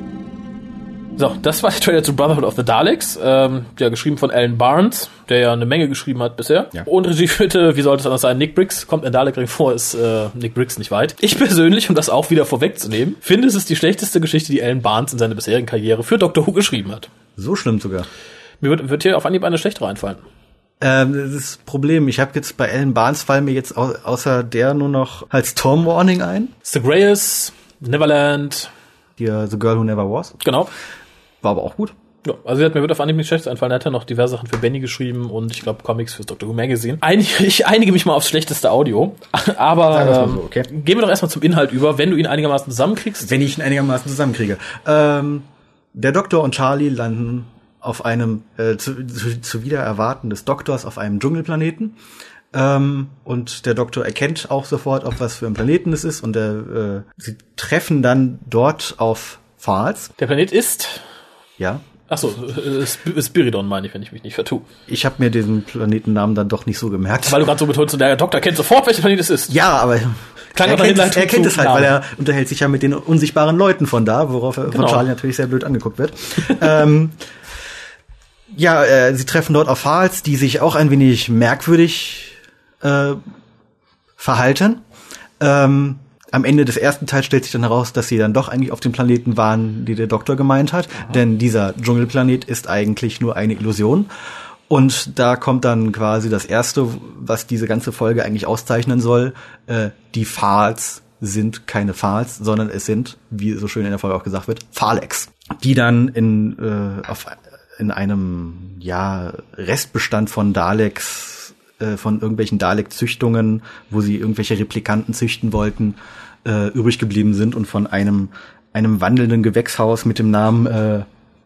So, das war der Trailer zu Brotherhood of the Daleks, ähm, ja, geschrieben von Alan Barnes, der ja eine Menge geschrieben hat bisher. Ja. Und Regie führte, wie sollte es anders sein, Nick Briggs, kommt in Dalek-Ring vor, ist äh, Nick Briggs nicht weit. Ich persönlich, um das auch wieder vorwegzunehmen, finde, es ist die schlechteste Geschichte, die Alan Barnes in seiner bisherigen Karriere für Doctor Who geschrieben hat. So schlimm sogar. Mir wird, wird hier auf Anhieb eine schlechtere einfallen. Ähm, das Problem. Ich habe jetzt bei Ellen Barnes fallen mir jetzt au außer der nur noch halt Storm Warning ein. The Greyes, Neverland, Die äh, The Girl Who Never Was. genau. War aber auch gut. Ja, also sie hat mir wird auf Anhieb nichts Schlechtes einfallen. Er hat ja noch diverse Sachen für Benny geschrieben und ich glaube Comics fürs Doctor Who Magazine. Einige, ich einige mich mal aufs schlechteste Audio, aber ähm, so, okay. gehen wir doch erstmal zum Inhalt über, wenn du ihn einigermaßen zusammenkriegst. Wenn ich ihn einigermaßen zusammenkriege. Ähm, der Doktor und Charlie landen auf einem äh, zu, zu, zu wieder erwarten des Doktors auf einem Dschungelplaneten. Ähm, und der Doktor erkennt auch sofort, auf was für ein Planeten es ist. Und der, äh, sie treffen dann dort auf Fals. Der Planet ist, Ja. achso, äh, Sp- Spiridon meine ich, wenn ich mich nicht vertue. Ich habe mir diesen Planetennamen dann doch nicht so gemerkt. Weil du gerade so betonst, und der Doktor kennt sofort, welcher Planet es ist. Ja, aber Klang er kennt, es, er kennt es halt, weil Namen. er unterhält sich ja mit den unsichtbaren Leuten von da, worauf er Genau. von Charlie natürlich sehr blöd angeguckt wird. ähm, ja, äh, sie treffen dort auf Fals, die sich auch ein wenig merkwürdig äh, verhalten. Ähm, am Ende des ersten Teils stellt sich dann heraus, dass sie dann doch eigentlich auf dem Planeten waren, die der Doktor gemeint hat. Denn dieser Dschungelplanet ist eigentlich nur eine Illusion. Und da kommt dann quasi das Erste, was diese ganze Folge eigentlich auszeichnen soll. Äh, die Fals sind keine Fals, sondern es sind, wie so schön in der Folge auch gesagt wird, Phalex. Die dann in, äh, auf, in einem ja, Restbestand von Daleks, äh, von irgendwelchen Dalek-Züchtungen, wo sie irgendwelche Replikanten züchten wollten, äh, übrig geblieben sind und von einem, einem wandelnden Gewächshaus mit dem Namen äh,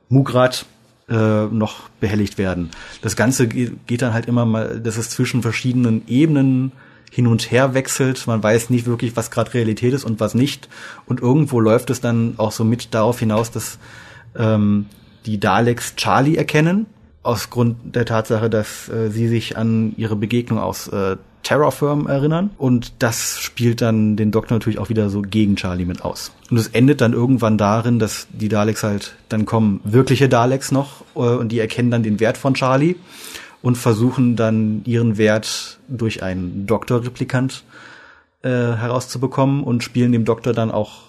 Mugrat äh, noch behelligt werden. Das Ganze ge- geht dann halt immer mal, dass es zwischen verschiedenen Ebenen hin und her wechselt. Man weiß nicht wirklich, was gerade Realität ist und was nicht. Und irgendwo läuft es dann auch so mit darauf hinaus, dass ähm, die Daleks Charlie erkennen, aus Grund der Tatsache, dass äh, sie sich an ihre Begegnung aus äh, Terrorfirm erinnern. Und das spielt dann den Doktor natürlich auch wieder so gegen Charlie mit aus. Und es endet dann irgendwann darin, dass die Daleks halt, dann kommen wirkliche Daleks noch äh, und die erkennen dann den Wert von Charlie und versuchen dann ihren Wert durch einen Doktorreplikant äh, herauszubekommen und spielen dem Doktor dann auch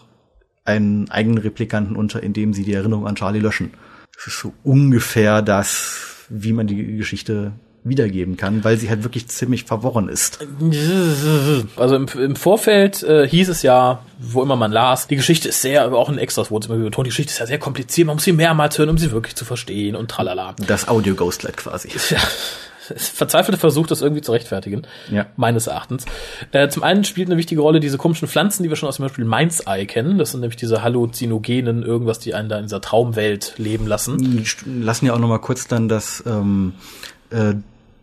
einen eigenen Replikanten unter, indem sie die Erinnerung an Charlie löschen. Das ist so ungefähr das, wie man die Geschichte wiedergeben kann, weil sie halt wirklich ziemlich verworren ist. Also im, im Vorfeld äh, hieß es ja, wo immer man las, die Geschichte ist sehr, aber auch in Extras wurde es immer betont, die Geschichte ist ja sehr kompliziert, man muss sie mehrmals hören, um sie wirklich zu verstehen und tralala. Das Audio Ghostlight quasi. Ja, verzweifelte Versuch, das irgendwie zu rechtfertigen. Ja. Meines Erachtens. Äh, zum einen spielt eine wichtige Rolle diese komischen Pflanzen, die wir schon aus dem Beispiel Mind's Eye kennen. Das sind nämlich diese Halluzinogenen, irgendwas, die einen da in dieser Traumwelt leben lassen. Lassen ja auch noch mal kurz dann das ähm, äh,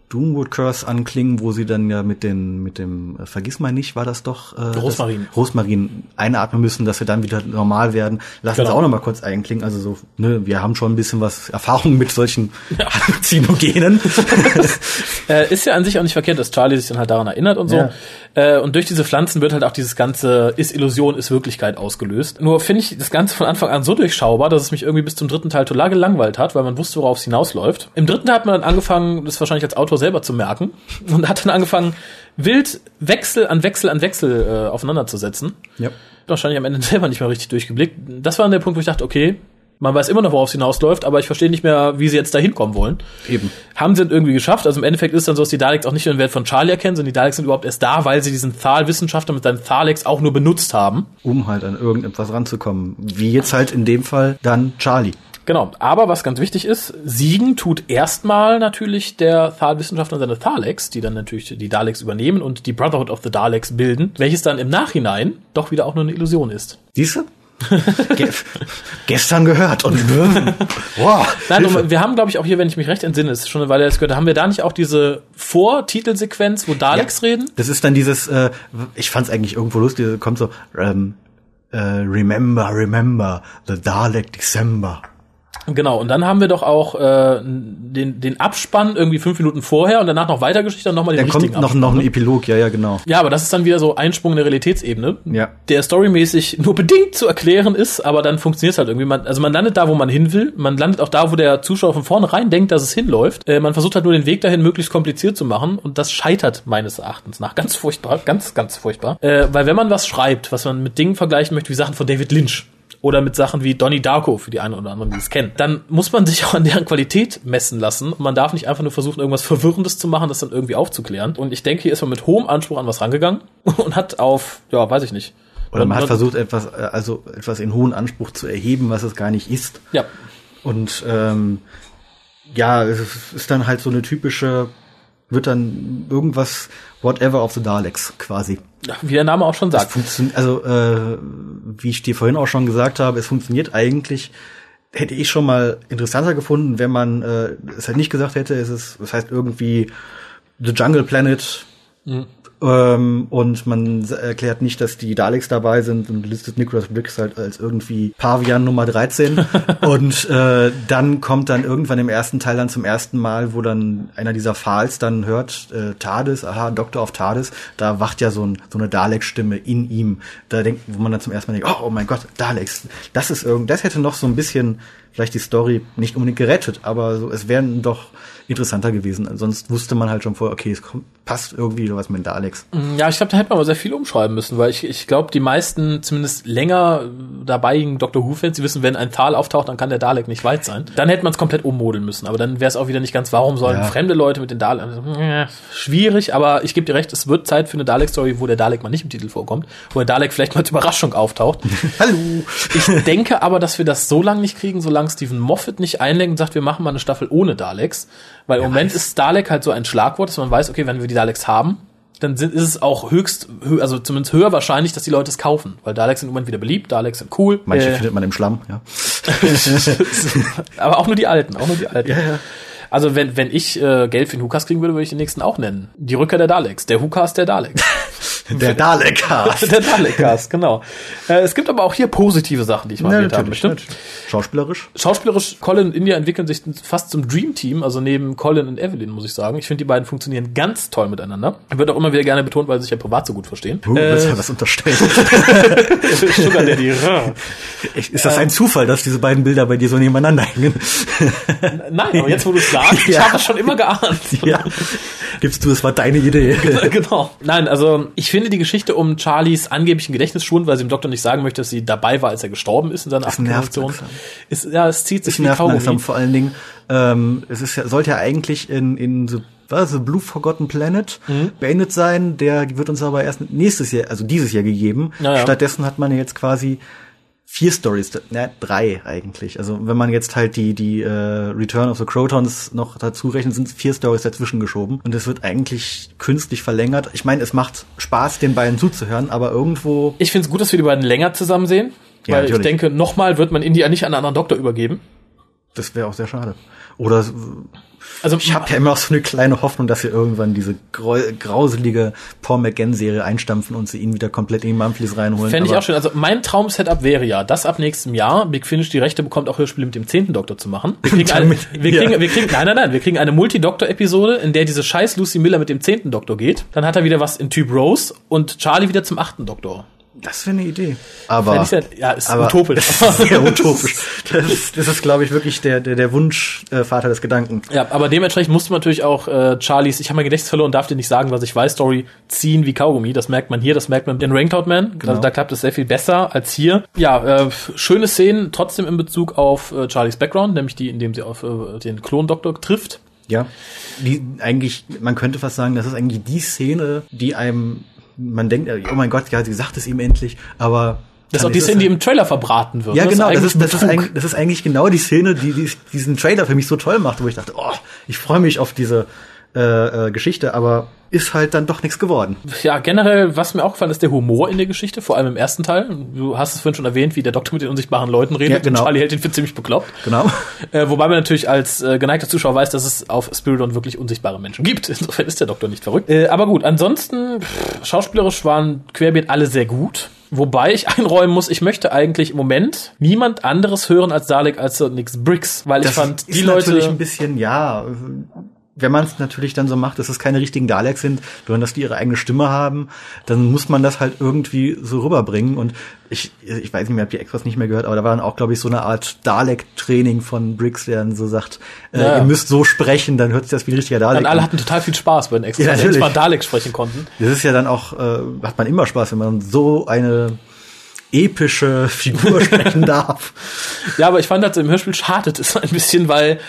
Doomwood Curse anklingen, wo sie dann ja mit den mit dem äh, vergiss mal nicht, war das doch äh, Rosmarin. Das, Rosmarin einatmen müssen, dass wir dann wieder normal werden. Lassen Genau. Sie auch noch mal kurz einklingen. Also so, ne, wir haben schon ein bisschen was Erfahrung mit solchen Halluzinogenen. Äh, ist ja an sich auch nicht verkehrt, dass Charlie sich dann halt daran erinnert und so. Ja. Äh, und durch diese Pflanzen wird halt auch dieses ganze ist Illusion, ist Wirklichkeit ausgelöst. Nur finde ich das Ganze von Anfang an so durchschaubar, dass es mich irgendwie bis zum dritten Teil total gelangweilt hat, weil man wusste, worauf es hinausläuft. Im dritten Teil hat man dann angefangen, das wahrscheinlich als Autor selber zu merken, und hat dann angefangen, wild Wechsel an Wechsel an Wechsel äh, aufeinanderzusetzen. ja. Wahrscheinlich am Ende selber nicht mehr richtig durchgeblickt. Das war dann der Punkt, wo ich dachte, okay, man weiß immer noch, worauf es hinausläuft, aber ich verstehe nicht mehr, wie sie jetzt da hinkommen wollen. Eben. Haben sie dann irgendwie geschafft. Also im Endeffekt ist dann so, dass die Daleks auch nicht nur den Wert von Charlie erkennen, sondern die Daleks sind überhaupt erst da, weil sie diesen Thal-Wissenschaftler mit seinen Thalex auch nur benutzt haben. Um halt an irgendetwas ranzukommen. Wie jetzt halt in dem Fall dann Charlie. Genau. Aber was ganz wichtig ist, siegen tut erstmal natürlich der Thal-Wissenschaftler seine Thalex, die dann natürlich die Daleks übernehmen und die Brotherhood of the Daleks bilden, welches dann im Nachhinein doch wieder auch nur eine Illusion ist. Siehst du? Ge gestern gehört und wow. Nein, Hilfe. und wir haben, glaube ich, auch hier, wenn ich mich recht entsinne, ist schon eine Weile das gehört, haben wir da nicht auch diese Vortitelsequenz, wo Daleks reden? Das ist dann dieses, äh, ich fand's eigentlich irgendwo lustig, kommt so, ähm, äh, remember, remember, the Dalek December. Genau, und dann haben wir doch auch äh, den, den Abspann irgendwie fünf Minuten vorher und danach noch Weitergeschichte und nochmal den Dann kommt richtigen noch, Abspann. noch ein ne? Epilog, ja, ja, genau. Ja, aber das ist dann wieder so Einsprung in der Realitätsebene, Ja. der storymäßig nur bedingt zu erklären ist, aber dann funktioniert es halt irgendwie. Man, also man landet da, wo man hin will, man landet auch da, wo der Zuschauer von vornherein denkt, dass es hinläuft. Äh, man versucht halt nur den Weg dahin möglichst kompliziert zu machen und das scheitert meines Erachtens nach. Ganz furchtbar, ganz, ganz furchtbar. Äh, weil wenn man was schreibt, was man mit Dingen vergleichen möchte, wie Sachen von David Lynch, oder mit Sachen wie Donnie Darko, für die einen oder anderen, die es kennen, dann muss man sich auch an deren Qualität messen lassen. Und man darf nicht einfach nur versuchen, irgendwas Verwirrendes zu machen, das dann irgendwie aufzuklären. Und ich denke, hier ist man mit hohem Anspruch an was rangegangen und hat auf, ja, weiß ich nicht. Oder man hat versucht, etwas, äh, also etwas in hohen Anspruch zu erheben, was es gar nicht ist. Ja, Und ähm, ja, es ist dann halt so eine typische, wird dann irgendwas, whatever of the Daleks quasi. wie der Name auch schon sagt. Also äh, wie ich dir vorhin auch schon gesagt habe, es funktioniert eigentlich. Hätte ich schon mal interessanter gefunden, wenn man äh, es halt nicht gesagt hätte, es ist, das heißt irgendwie The Jungle Planet ähm, und man erklärt nicht, dass die Daleks dabei sind und listet Nicholas Briggs halt als irgendwie Pavian Nummer 13 und äh, dann kommt dann irgendwann im ersten Teil dann zum ersten Mal, wo dann einer dieser Fahls dann hört, äh, TARDIS, aha, Doktor auf TARDIS, da wacht ja so, ein, so eine Dalek-Stimme in ihm, da denkt, wo man dann zum ersten Mal denkt, oh, oh mein Gott, Daleks, das ist irgend, das hätte noch so ein bisschen vielleicht die Story nicht unbedingt gerettet, aber so, es wären doch interessanter gewesen. Sonst wusste man halt schon vorher, okay, es kommt, passt irgendwie was mit den Daleks. Ja, ich glaube, da hätte man aber sehr viel umschreiben müssen, weil ich, ich glaube, die meisten, zumindest länger dabeiigen Doctor Who-Fans, die wissen, wenn ein Thal auftaucht, dann kann der Dalek nicht weit sein. Dann hätte man es komplett ummodeln müssen, aber dann wäre es auch wieder nicht ganz, warum sollen Ja. fremde Leute mit den Daleks, also, äh, schwierig, aber ich gebe dir recht, es wird Zeit für eine Dalek-Story, wo der Dalek mal nicht im Titel vorkommt, wo der Dalek vielleicht mal als Überraschung auftaucht. Hallo! Ich denke aber, dass wir das so lange nicht kriegen, solange Stephen Moffat nicht einlenkt und sagt, wir machen mal eine Staffel ohne Daleks. Weil im Moment ist Dalek halt so ein Schlagwort, dass man weiß, okay, wenn wir die Daleks haben, dann sind, ist es auch höchst, hö- also zumindest höher wahrscheinlich, dass die Leute es kaufen. Weil Daleks sind im Moment wieder beliebt, Daleks sind cool. Manche Äh, findet man im Schlamm, ja. aber auch nur die alten, auch nur die alten. Ja, ja. Also wenn, wenn ich äh, Geld für den Hukas kriegen würde, würde ich den nächsten auch nennen. Die Rückkehr der Daleks. Der Hukas der Daleks. Der Dalek-Cast. der Dalek-Cast, genau. Äh, es gibt aber auch hier positive Sachen, die ich mal Ja, erwähnt möchte. natürlich. Schauspielerisch. Schauspielerisch, Colin und India entwickeln sich fast zum Dream-Team, also neben Colin und Evelyn, muss ich sagen. Ich finde, die beiden funktionieren ganz toll miteinander. Wird auch immer wieder gerne betont, weil sie sich ja privat so gut verstehen. Uh, Äh, willst du was unterstellen? Sugar Daddy. Ist das ein Zufall, dass diese beiden Bilder bei dir so nebeneinander hängen? Nein, aber jetzt, wo du es sagst, ich Ja. habe es schon immer geahnt. ja. Gibst du, es war deine Idee. genau. Nein, also ich finde die Geschichte um Charlies angeblichen Gedächtnisschwund, weil sie dem Doktor nicht sagen möchte, dass sie dabei war, als er gestorben ist in seiner langsam. Ist, ja, es zieht sich Ich wie nervt langsam vor allen Dingen. Ähm, es ist ja, sollte ja eigentlich in, in so, was, The Blue Forgotten Planet Mhm. beendet sein. Der wird uns aber erst nächstes Jahr, also dieses Jahr gegeben. Ja, ja. Stattdessen hat man ja jetzt quasi vier Stories, ne, drei eigentlich. Also wenn man jetzt halt die die äh, Return of the Crotons noch dazu rechnet, sind vier Stories dazwischen geschoben und es wird eigentlich künstlich verlängert. Ich meine, es macht Spaß, den beiden zuzuhören, aber irgendwo Ich finde es gut, dass wir die beiden länger zusammen sehen, Ja, weil ich natürlich. denke, nochmal wird man India nicht an einen anderen Doktor übergeben. Das wäre auch sehr schade. Oder Also ich habe ja immer noch so eine kleine Hoffnung, dass sie irgendwann diese grau grauselige Paul McGann-Serie einstampfen und sie ihn wieder komplett in die Monthlies reinholen. Fände ich auch schön. Also mein Traum-Setup wäre ja, dass ab nächstem Jahr Big Finish die Rechte bekommt, auch Hörspiele mit dem zehnten Doktor zu machen. Wir kriegen, eine, wir ja. kriegen, wir kriegen, nein, nein, nein, wir kriegen eine Multi-Doktor-Episode, in der diese scheiß Lucy Miller mit dem zehnten Doktor geht. Dann hat er wieder was in Typ Rose und Charlie wieder zum achten Doktor. Das wäre eine Idee. Aber ich sehr- ja, ist aber utopisch. Das ist sehr utopisch. Das ist, das ist glaube ich, wirklich der, der, der Wunschvater äh, Vater des Gedanken. Ja, aber dementsprechend musste man natürlich auch äh, Charlies, ich habe mein Gedächtnis verloren, darf dir nicht sagen, was ich weiß, Story ziehen wie Kaugummi. Das merkt man hier, das merkt man in Raincoat Man. Genau. Also da klappt es sehr viel besser als hier. Ja, äh, schöne Szenen trotzdem in Bezug auf äh, Charlies Background, nämlich die, in dem sie auf äh, den Klondoktor trifft. Ja. Die eigentlich, man könnte fast sagen, das ist eigentlich die Szene, die einem, man denkt, oh mein Gott, ja, sie sagt es ihm endlich, aber Das ist auch die Szene, die im Trailer verbraten wird. Ja, ne? genau, das ist, das, ist Betrug. eigentlich, das ist eigentlich genau die Szene, die, die diesen Trailer für mich so toll macht, wo ich dachte, oh, ich freue mich auf diese äh, äh, Geschichte, aber ist halt dann doch nichts geworden. Ja, generell, was mir auch gefallen ist, der Humor in der Geschichte, vor allem im ersten Teil. Du hast es vorhin schon erwähnt, wie der Doktor mit den unsichtbaren Leuten redet Ja, genau. Charlie hält ihn für ziemlich bekloppt. Genau. Äh, wobei man natürlich als äh, geneigter Zuschauer weiß, dass es auf Spiridon wirklich unsichtbare Menschen gibt. Insofern ist der Doktor nicht verrückt. Äh, aber gut, ansonsten, pff, schauspielerisch waren querbeet alle sehr gut. Wobei ich einräumen muss, ich möchte eigentlich im Moment niemand anderes hören als Dalek als Nix Briggs, weil ich Das fand, ist die natürlich ein Leute. bisschen, ja, wenn man es natürlich dann so macht, dass es keine richtigen Daleks sind, sondern dass die ihre eigene Stimme haben, dann muss man das halt irgendwie so rüberbringen. Und ich, ich weiß nicht mehr, hab die Extras nicht mehr gehört, aber da war dann auch, glaube ich, so eine Art Dalek-Training von Briggs, der dann so sagt, äh, Ja. ihr müsst so sprechen, dann hört sich das wie ein richtiger Dalek Dann alle an. hatten total viel Spaß bei den Extras, Ja, sie endlich mal natürlich. Dalek sprechen konnten. Das ist ja dann auch, äh, hat man immer Spaß, wenn man so eine epische Figur sprechen darf. Ja, aber ich fand halt im Hörspiel schadet es ein bisschen, weil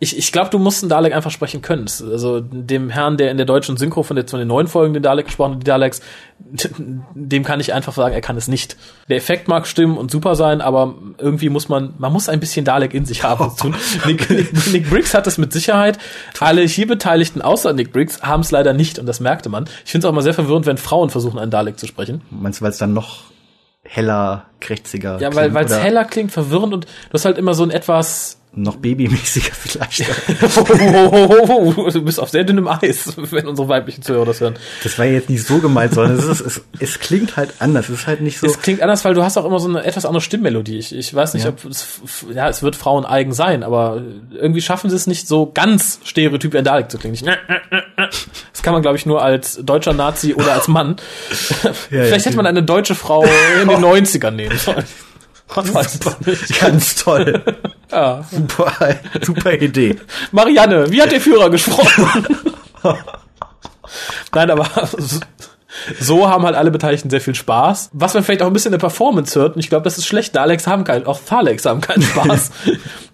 ich, ich glaube, du musst einen Dalek einfach sprechen können. Also dem Herrn, der in der deutschen Synchro von, der, von den neuen Folgen den Dalek gesprochen hat, die Daleks, dem kann ich einfach sagen, er kann es nicht. Der Effekt mag stimmen und super sein, aber irgendwie muss man, man muss ein bisschen Dalek in sich haben. tun. Nick, Nick, Nick Briggs hat es mit Sicherheit. Alle hier Beteiligten außer Nick Briggs haben es leider nicht und das merkte man. Ich finde es auch mal sehr verwirrend, wenn Frauen versuchen, einen Dalek zu sprechen. Meinst du, weil es dann noch heller, krächziger Ja, weil klingt es heller klingt, verwirrend und du hast halt immer so ein etwas noch babymäßiger vielleicht. du bist auf sehr dünnem Eis, wenn unsere weiblichen Zuhörer das hören. Das war jetzt nicht so gemeint, sondern es, ist, es, es klingt halt anders. Es ist halt nicht so. Es klingt anders, weil du hast auch immer so eine etwas andere Stimmmelodie. Ich, ich weiß nicht, Ja. ob es, ja, es wird Frauen eigen sein, aber irgendwie schaffen sie es nicht so ganz stereotyp Dalek zu klingen. Das kann man, glaube ich, nur als deutscher Nazi oder als Mann. Vielleicht hätte man eine deutsche Frau in den 90ern nehmen sollen. Weiß. Ganz toll. Ja. Super, super Idee. Marianne, wie hat der Führer gesprochen? Nein, aber so haben halt alle Beteiligten sehr viel Spaß. Was man vielleicht auch ein bisschen in der Performance hört, und ich glaube, das ist schlecht. Daleks haben keinen, auch Thalex haben keinen Spaß.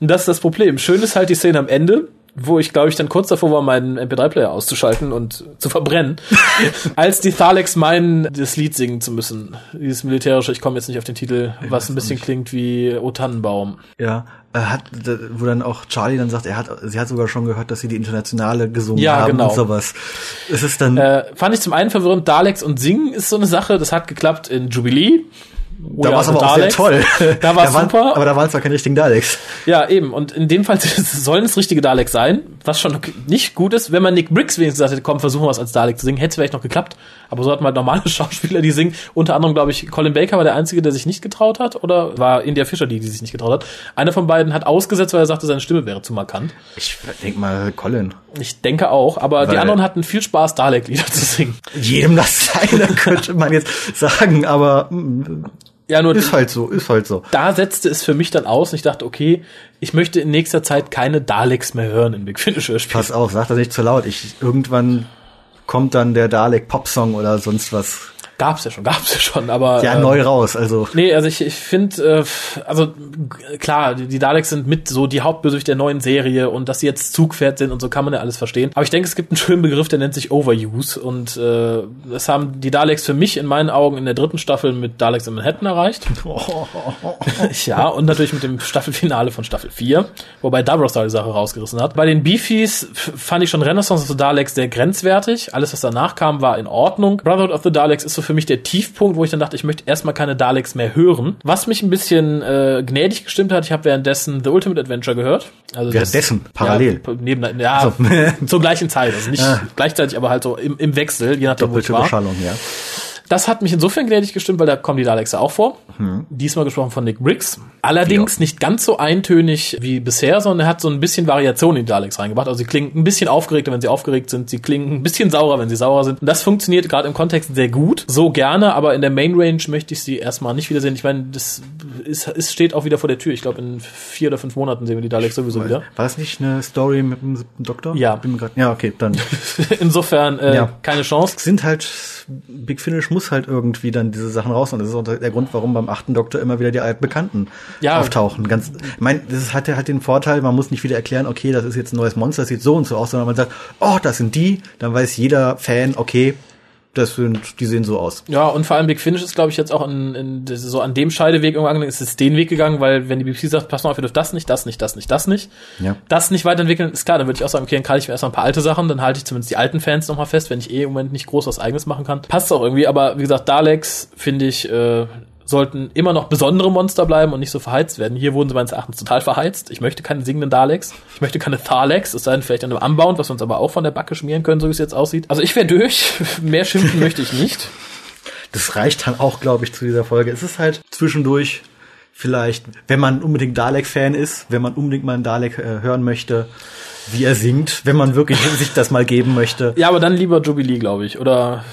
und das ist das Problem. Schön ist halt die Szene am Ende, wo ich, glaube ich, dann kurz davor war, meinen MP3-Player auszuschalten und zu verbrennen, als die Thalex meinen, das Lied singen zu müssen. Dieses militärische, ich komme jetzt nicht auf den Titel, was ein bisschen klingt wie O Tannenbaum. Ja, er hat, wo dann auch Charlie dann sagt, er hat, sie hat sogar schon gehört, dass sie die Internationale gesungen Ja, haben genau. und sowas. Es ist dann, Äh, fand ich zum einen verwirrend, Daleks und Singen ist so eine Sache, das hat geklappt in Jubilee. da war es aber auch sehr toll. Da war es super. Aber da waren zwar keine richtigen Daleks. Ja, eben. Und in dem Fall sollen es richtige Daleks sein, was schon nicht gut ist. Wenn man Nick Briggs wenigstens gesagt hätte, komm, versuchen wir es als Dalek zu singen, hätte es vielleicht noch geklappt. Aber so hatten wir halt normale Schauspieler, die singen. Unter anderem, glaube ich, Colin Baker war der Einzige, der sich nicht getraut hat. Oder war India Fischer die, die sich nicht getraut hat. Einer von beiden hat ausgesetzt, weil er sagte, seine Stimme wäre zu markant. Ich denk mal, Colin. Ich denke auch. Aber die Weil- anderen hatten viel Spaß, Dalek-Lieder zu singen. Jedem das seine, könnte man jetzt sagen, aber mm, Ja, nur ist halt so, ist halt so. da setzte es für mich dann aus und ich dachte, okay, ich möchte in nächster Zeit keine Daleks mehr hören in Big Finish Hörspielen. Pass auf, sag das nicht zu laut. Ich, irgendwann kommt dann der Dalek Popsong oder sonst was. Gab's ja schon, gab's ja schon, aber Ja, äh, neu raus, also. Nee, also ich, ich finde, äh, also klar, die, die Daleks sind mit so die Hauptbösewicht der neuen Serie und dass sie jetzt Zugpferd sind und so kann man ja alles verstehen. Aber ich denke, es gibt einen schönen Begriff, der nennt sich Overuse und äh, das haben die Daleks für mich in meinen Augen in der dritten Staffel mit Daleks in Manhattan erreicht. ja, und natürlich mit dem Staffelfinale von Staffel 4, wobei Davros da die Sache rausgerissen hat. Bei den Beefies fand ich schon Renaissance of the Daleks sehr grenzwertig. Alles, was danach kam, war in Ordnung. Brotherhood of the Daleks ist so für mich der Tiefpunkt, wo ich dann dachte, ich möchte erstmal keine Daleks mehr hören. Was mich ein bisschen äh, gnädig gestimmt hat, ich habe währenddessen The Ultimate Adventure gehört. Also das- Währenddessen, parallel. Ja, neben, ja zur gleichen Zeit. Also nicht Ah. gleichzeitig, aber halt so im, im Wechsel, je nachdem, wo ich Doppelte war. Beschallung, ja. Das hat mich insofern gnädig gestimmt, weil da kommen die Daleks ja auch vor. Diesmal gesprochen von Nick Briggs. Allerdings nicht ganz so eintönig wie bisher, sondern er hat so ein bisschen Variation in die Daleks reingebracht. Also sie klingen ein bisschen aufgeregter, wenn sie aufgeregt sind. Sie klingen ein bisschen saurer, wenn sie saurer sind. Und das funktioniert gerade im Kontext sehr gut. So gerne, aber in der Main Range möchte ich sie erstmal nicht wiedersehen. Ich meine, das ist, es steht auch wieder vor der Tür. Ich glaube, in vier oder fünf Monaten sehen wir die Daleks sowieso wieder. War das nicht eine Story mit dem siebten Doktor? Ja. Bin grad, ja, okay, dann. Insofern äh, Ja. keine Chance. sind halt, Big Finish muss halt irgendwie dann diese Sachen raus. Und das ist auch der Grund, warum beim achten Doktor immer wieder die alten Bekannten Ja. auftauchen. Ganz, ich meine, das hat ja halt den Vorteil, man muss nicht wieder erklären, okay, das ist jetzt ein neues Monster, das sieht so und so aus, sondern man sagt, oh, das sind die, dann weiß jeder Fan, okay, das sind, die sehen so aus. Ja, und vor allem Big Finish ist, glaube ich, jetzt auch in, in, so an dem Scheideweg irgendwann angegangen, ist es den Weg gegangen, weil wenn die BBC sagt, pass mal auf, ihr dürft das nicht, das nicht, das nicht, das nicht, Ja. das nicht weiterentwickeln, ist klar, dann würde ich auch sagen, okay, dann kalte ich mir erstmal ein paar alte Sachen, dann halte ich zumindest die alten Fans nochmal fest, wenn ich eh im Moment nicht groß was eigenes machen kann. Passt auch irgendwie, aber wie gesagt, Daleks, finde ich, äh, sollten immer noch besondere Monster bleiben und nicht so verheizt werden. Hier wurden sie meines Erachtens total verheizt. Ich möchte keine singenden Daleks. Ich möchte keine Thaleks. Es sei denn vielleicht an einem Unbound, was wir uns aber auch von der Backe schmieren können, so wie es jetzt aussieht. Also ich wäre durch. Mehr schimpfen möchte ich nicht. Das reicht dann auch, glaube ich, zu dieser Folge. Es ist halt zwischendurch vielleicht, wenn man unbedingt Dalek-Fan ist, wenn man unbedingt mal einen Dalek äh, hören möchte, wie er singt, wenn man wirklich sich das mal geben möchte. Ja, aber dann lieber Jubilee, glaube ich. Oder,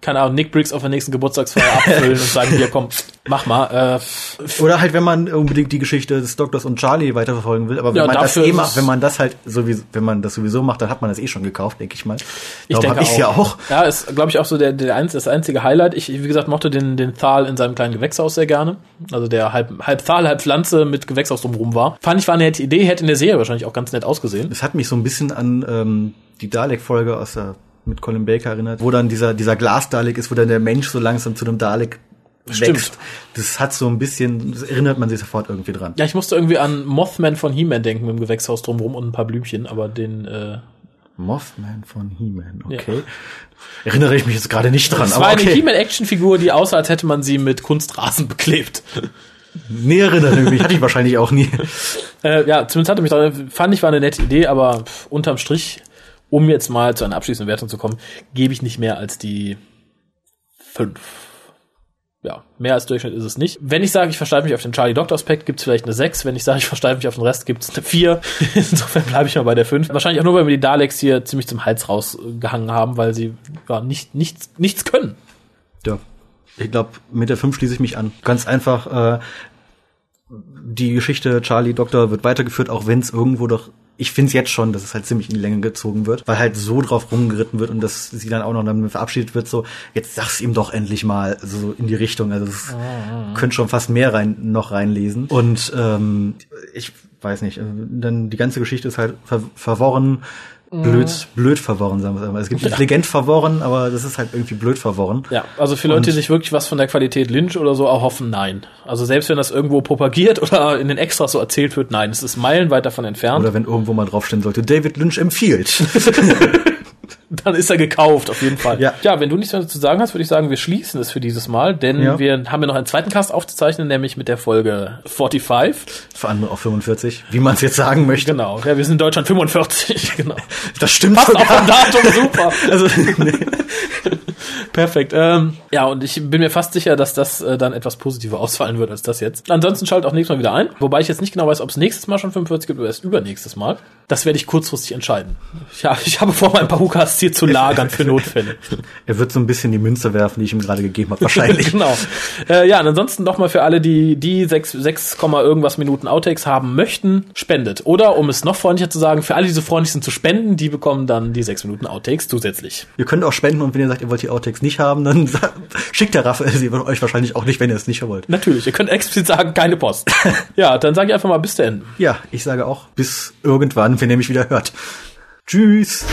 keine Ahnung, Nick Briggs auf der nächsten Geburtstagsfeier abfüllen und sagen, hier, komm, mach mal. Äh, Oder halt, wenn man unbedingt die Geschichte des Doktors und Charlie weiterverfolgen will. Aber wenn Ja, man das eh macht, wenn man das halt sowieso, wenn man das sowieso macht, dann hat man das eh schon gekauft, denke ich mal. ich Darum denke ich's ja auch. Ja, ist, glaube ich, auch so der, der eins, das einzige Highlight. Ich, wie gesagt, mochte den, den Thal in seinem kleinen Gewächshaus sehr gerne. Also der halb, halb Thal, halb Pflanze mit Gewächshaus drumherum war. Fand ich war eine nette Idee, hätte in der Serie wahrscheinlich auch ganz nett ausgesehen. Es hat mich so ein bisschen an ähm, die Dalek-Folge aus der mit Colin Baker erinnert, wo dann dieser dieser Glas-Dalek ist, wo dann der Mensch so langsam zu einem Dalek Stimmt. wächst. Das hat so ein bisschen, das erinnert man sich sofort irgendwie dran. Ja, ich musste irgendwie an Mothman von He-Man denken mit dem Gewächshaus drumrum und ein paar Blümchen, aber den, äh, Mothman von He-Man, okay. Erinnere ich mich jetzt gerade nicht dran, das aber war eine okay. He-Man-Actionfigur, die aussah, als hätte man sie mit Kunstrasen beklebt. Nee, erinnere ich mich, hatte ich wahrscheinlich auch nie. Äh, ja, zumindest hatte mich da, fand ich war eine nette Idee, aber pff, unterm Strich, um jetzt mal zu einer abschließenden Wertung zu kommen, gebe ich nicht mehr als die fünf. Ja, mehr als Durchschnitt ist es nicht. Wenn ich sage, ich versteife mich auf den Charlie Doctor Aspekt, gibt es vielleicht eine 6. Wenn ich sage, ich versteife mich auf den Rest, gibt es eine 4. Insofern bleibe ich mal bei der 5. Wahrscheinlich auch nur, weil wir die Daleks hier ziemlich zum Hals rausgehangen haben, weil sie ja, nicht, nichts, nichts können. Ja. Ich glaube, mit der 5 schließe ich mich an. Ganz einfach, äh, die Geschichte Charlie Doktor wird weitergeführt, auch wenn es irgendwo doch, ich finde es jetzt schon, dass es halt ziemlich in die Länge gezogen wird, weil halt so drauf rumgeritten wird und dass sie dann auch noch dann verabschiedet wird, so, jetzt sag's ihm doch endlich mal, so in die Richtung. Also es könnte schon fast mehr rein, noch reinlesen. Und ähm, ich weiß nicht, also dann die ganze Geschichte ist halt ver verworren, blöd, blöd verworren, sagen wir mal. Es gibt intelligent verworren, aber das ist halt irgendwie blöd verworren. Ja, also für Leute, die sich wirklich was von der Qualität Lynch oder so erhoffen, nein. Also selbst wenn das irgendwo propagiert oder in den Extras so erzählt wird, nein, es ist meilenweit davon entfernt. Oder wenn irgendwo mal draufstehen sollte, David Lynch empfiehlt. dann ist er gekauft, auf jeden Fall. Ja. ja, wenn du nichts mehr zu sagen hast, würde ich sagen, wir schließen es für dieses Mal, denn Ja. wir haben ja noch einen zweiten Cast aufzuzeichnen, nämlich mit der Folge 45. Für andere auch 45, wie man es jetzt sagen möchte. Genau, ja, wir sind in Deutschland 45, genau. Das stimmt Passt auch sogar. vom Datum super. Also, nee. Perfekt. Ähm, ja, und ich bin mir fast sicher, dass das äh, dann etwas positiver ausfallen wird als das jetzt. Ansonsten schaltet auch nächstes Mal wieder ein. Wobei ich jetzt nicht genau weiß, ob es nächstes Mal schon 45 gibt oder erst übernächstes Mal. Das werde ich kurzfristig entscheiden. Ja, ich habe vor, mein paar Hukas hier zu lagern für Notfälle. er wird so ein bisschen die Münze werfen, die ich ihm gerade gegeben habe, wahrscheinlich. genau. Äh, ja, und ansonsten nochmal für alle, die die 6, 6, Komma irgendwas Minuten Outtakes haben möchten, spendet. Oder, um es noch freundlicher zu sagen, für alle, die so freundlich sind zu spenden, die bekommen dann die 6 Minuten Outtakes zusätzlich. Ihr könnt auch spenden und wenn ihr sagt, ihr wollt die Outtakes nicht haben, dann schickt der Raphael sie euch wahrscheinlich auch nicht, wenn ihr es nicht wollt. Natürlich, ihr könnt explizit sagen, keine Post. ja, dann sage ich einfach mal bis denn. Ja, ich sage auch bis irgendwann, wenn ihr mich wieder hört. Tschüss.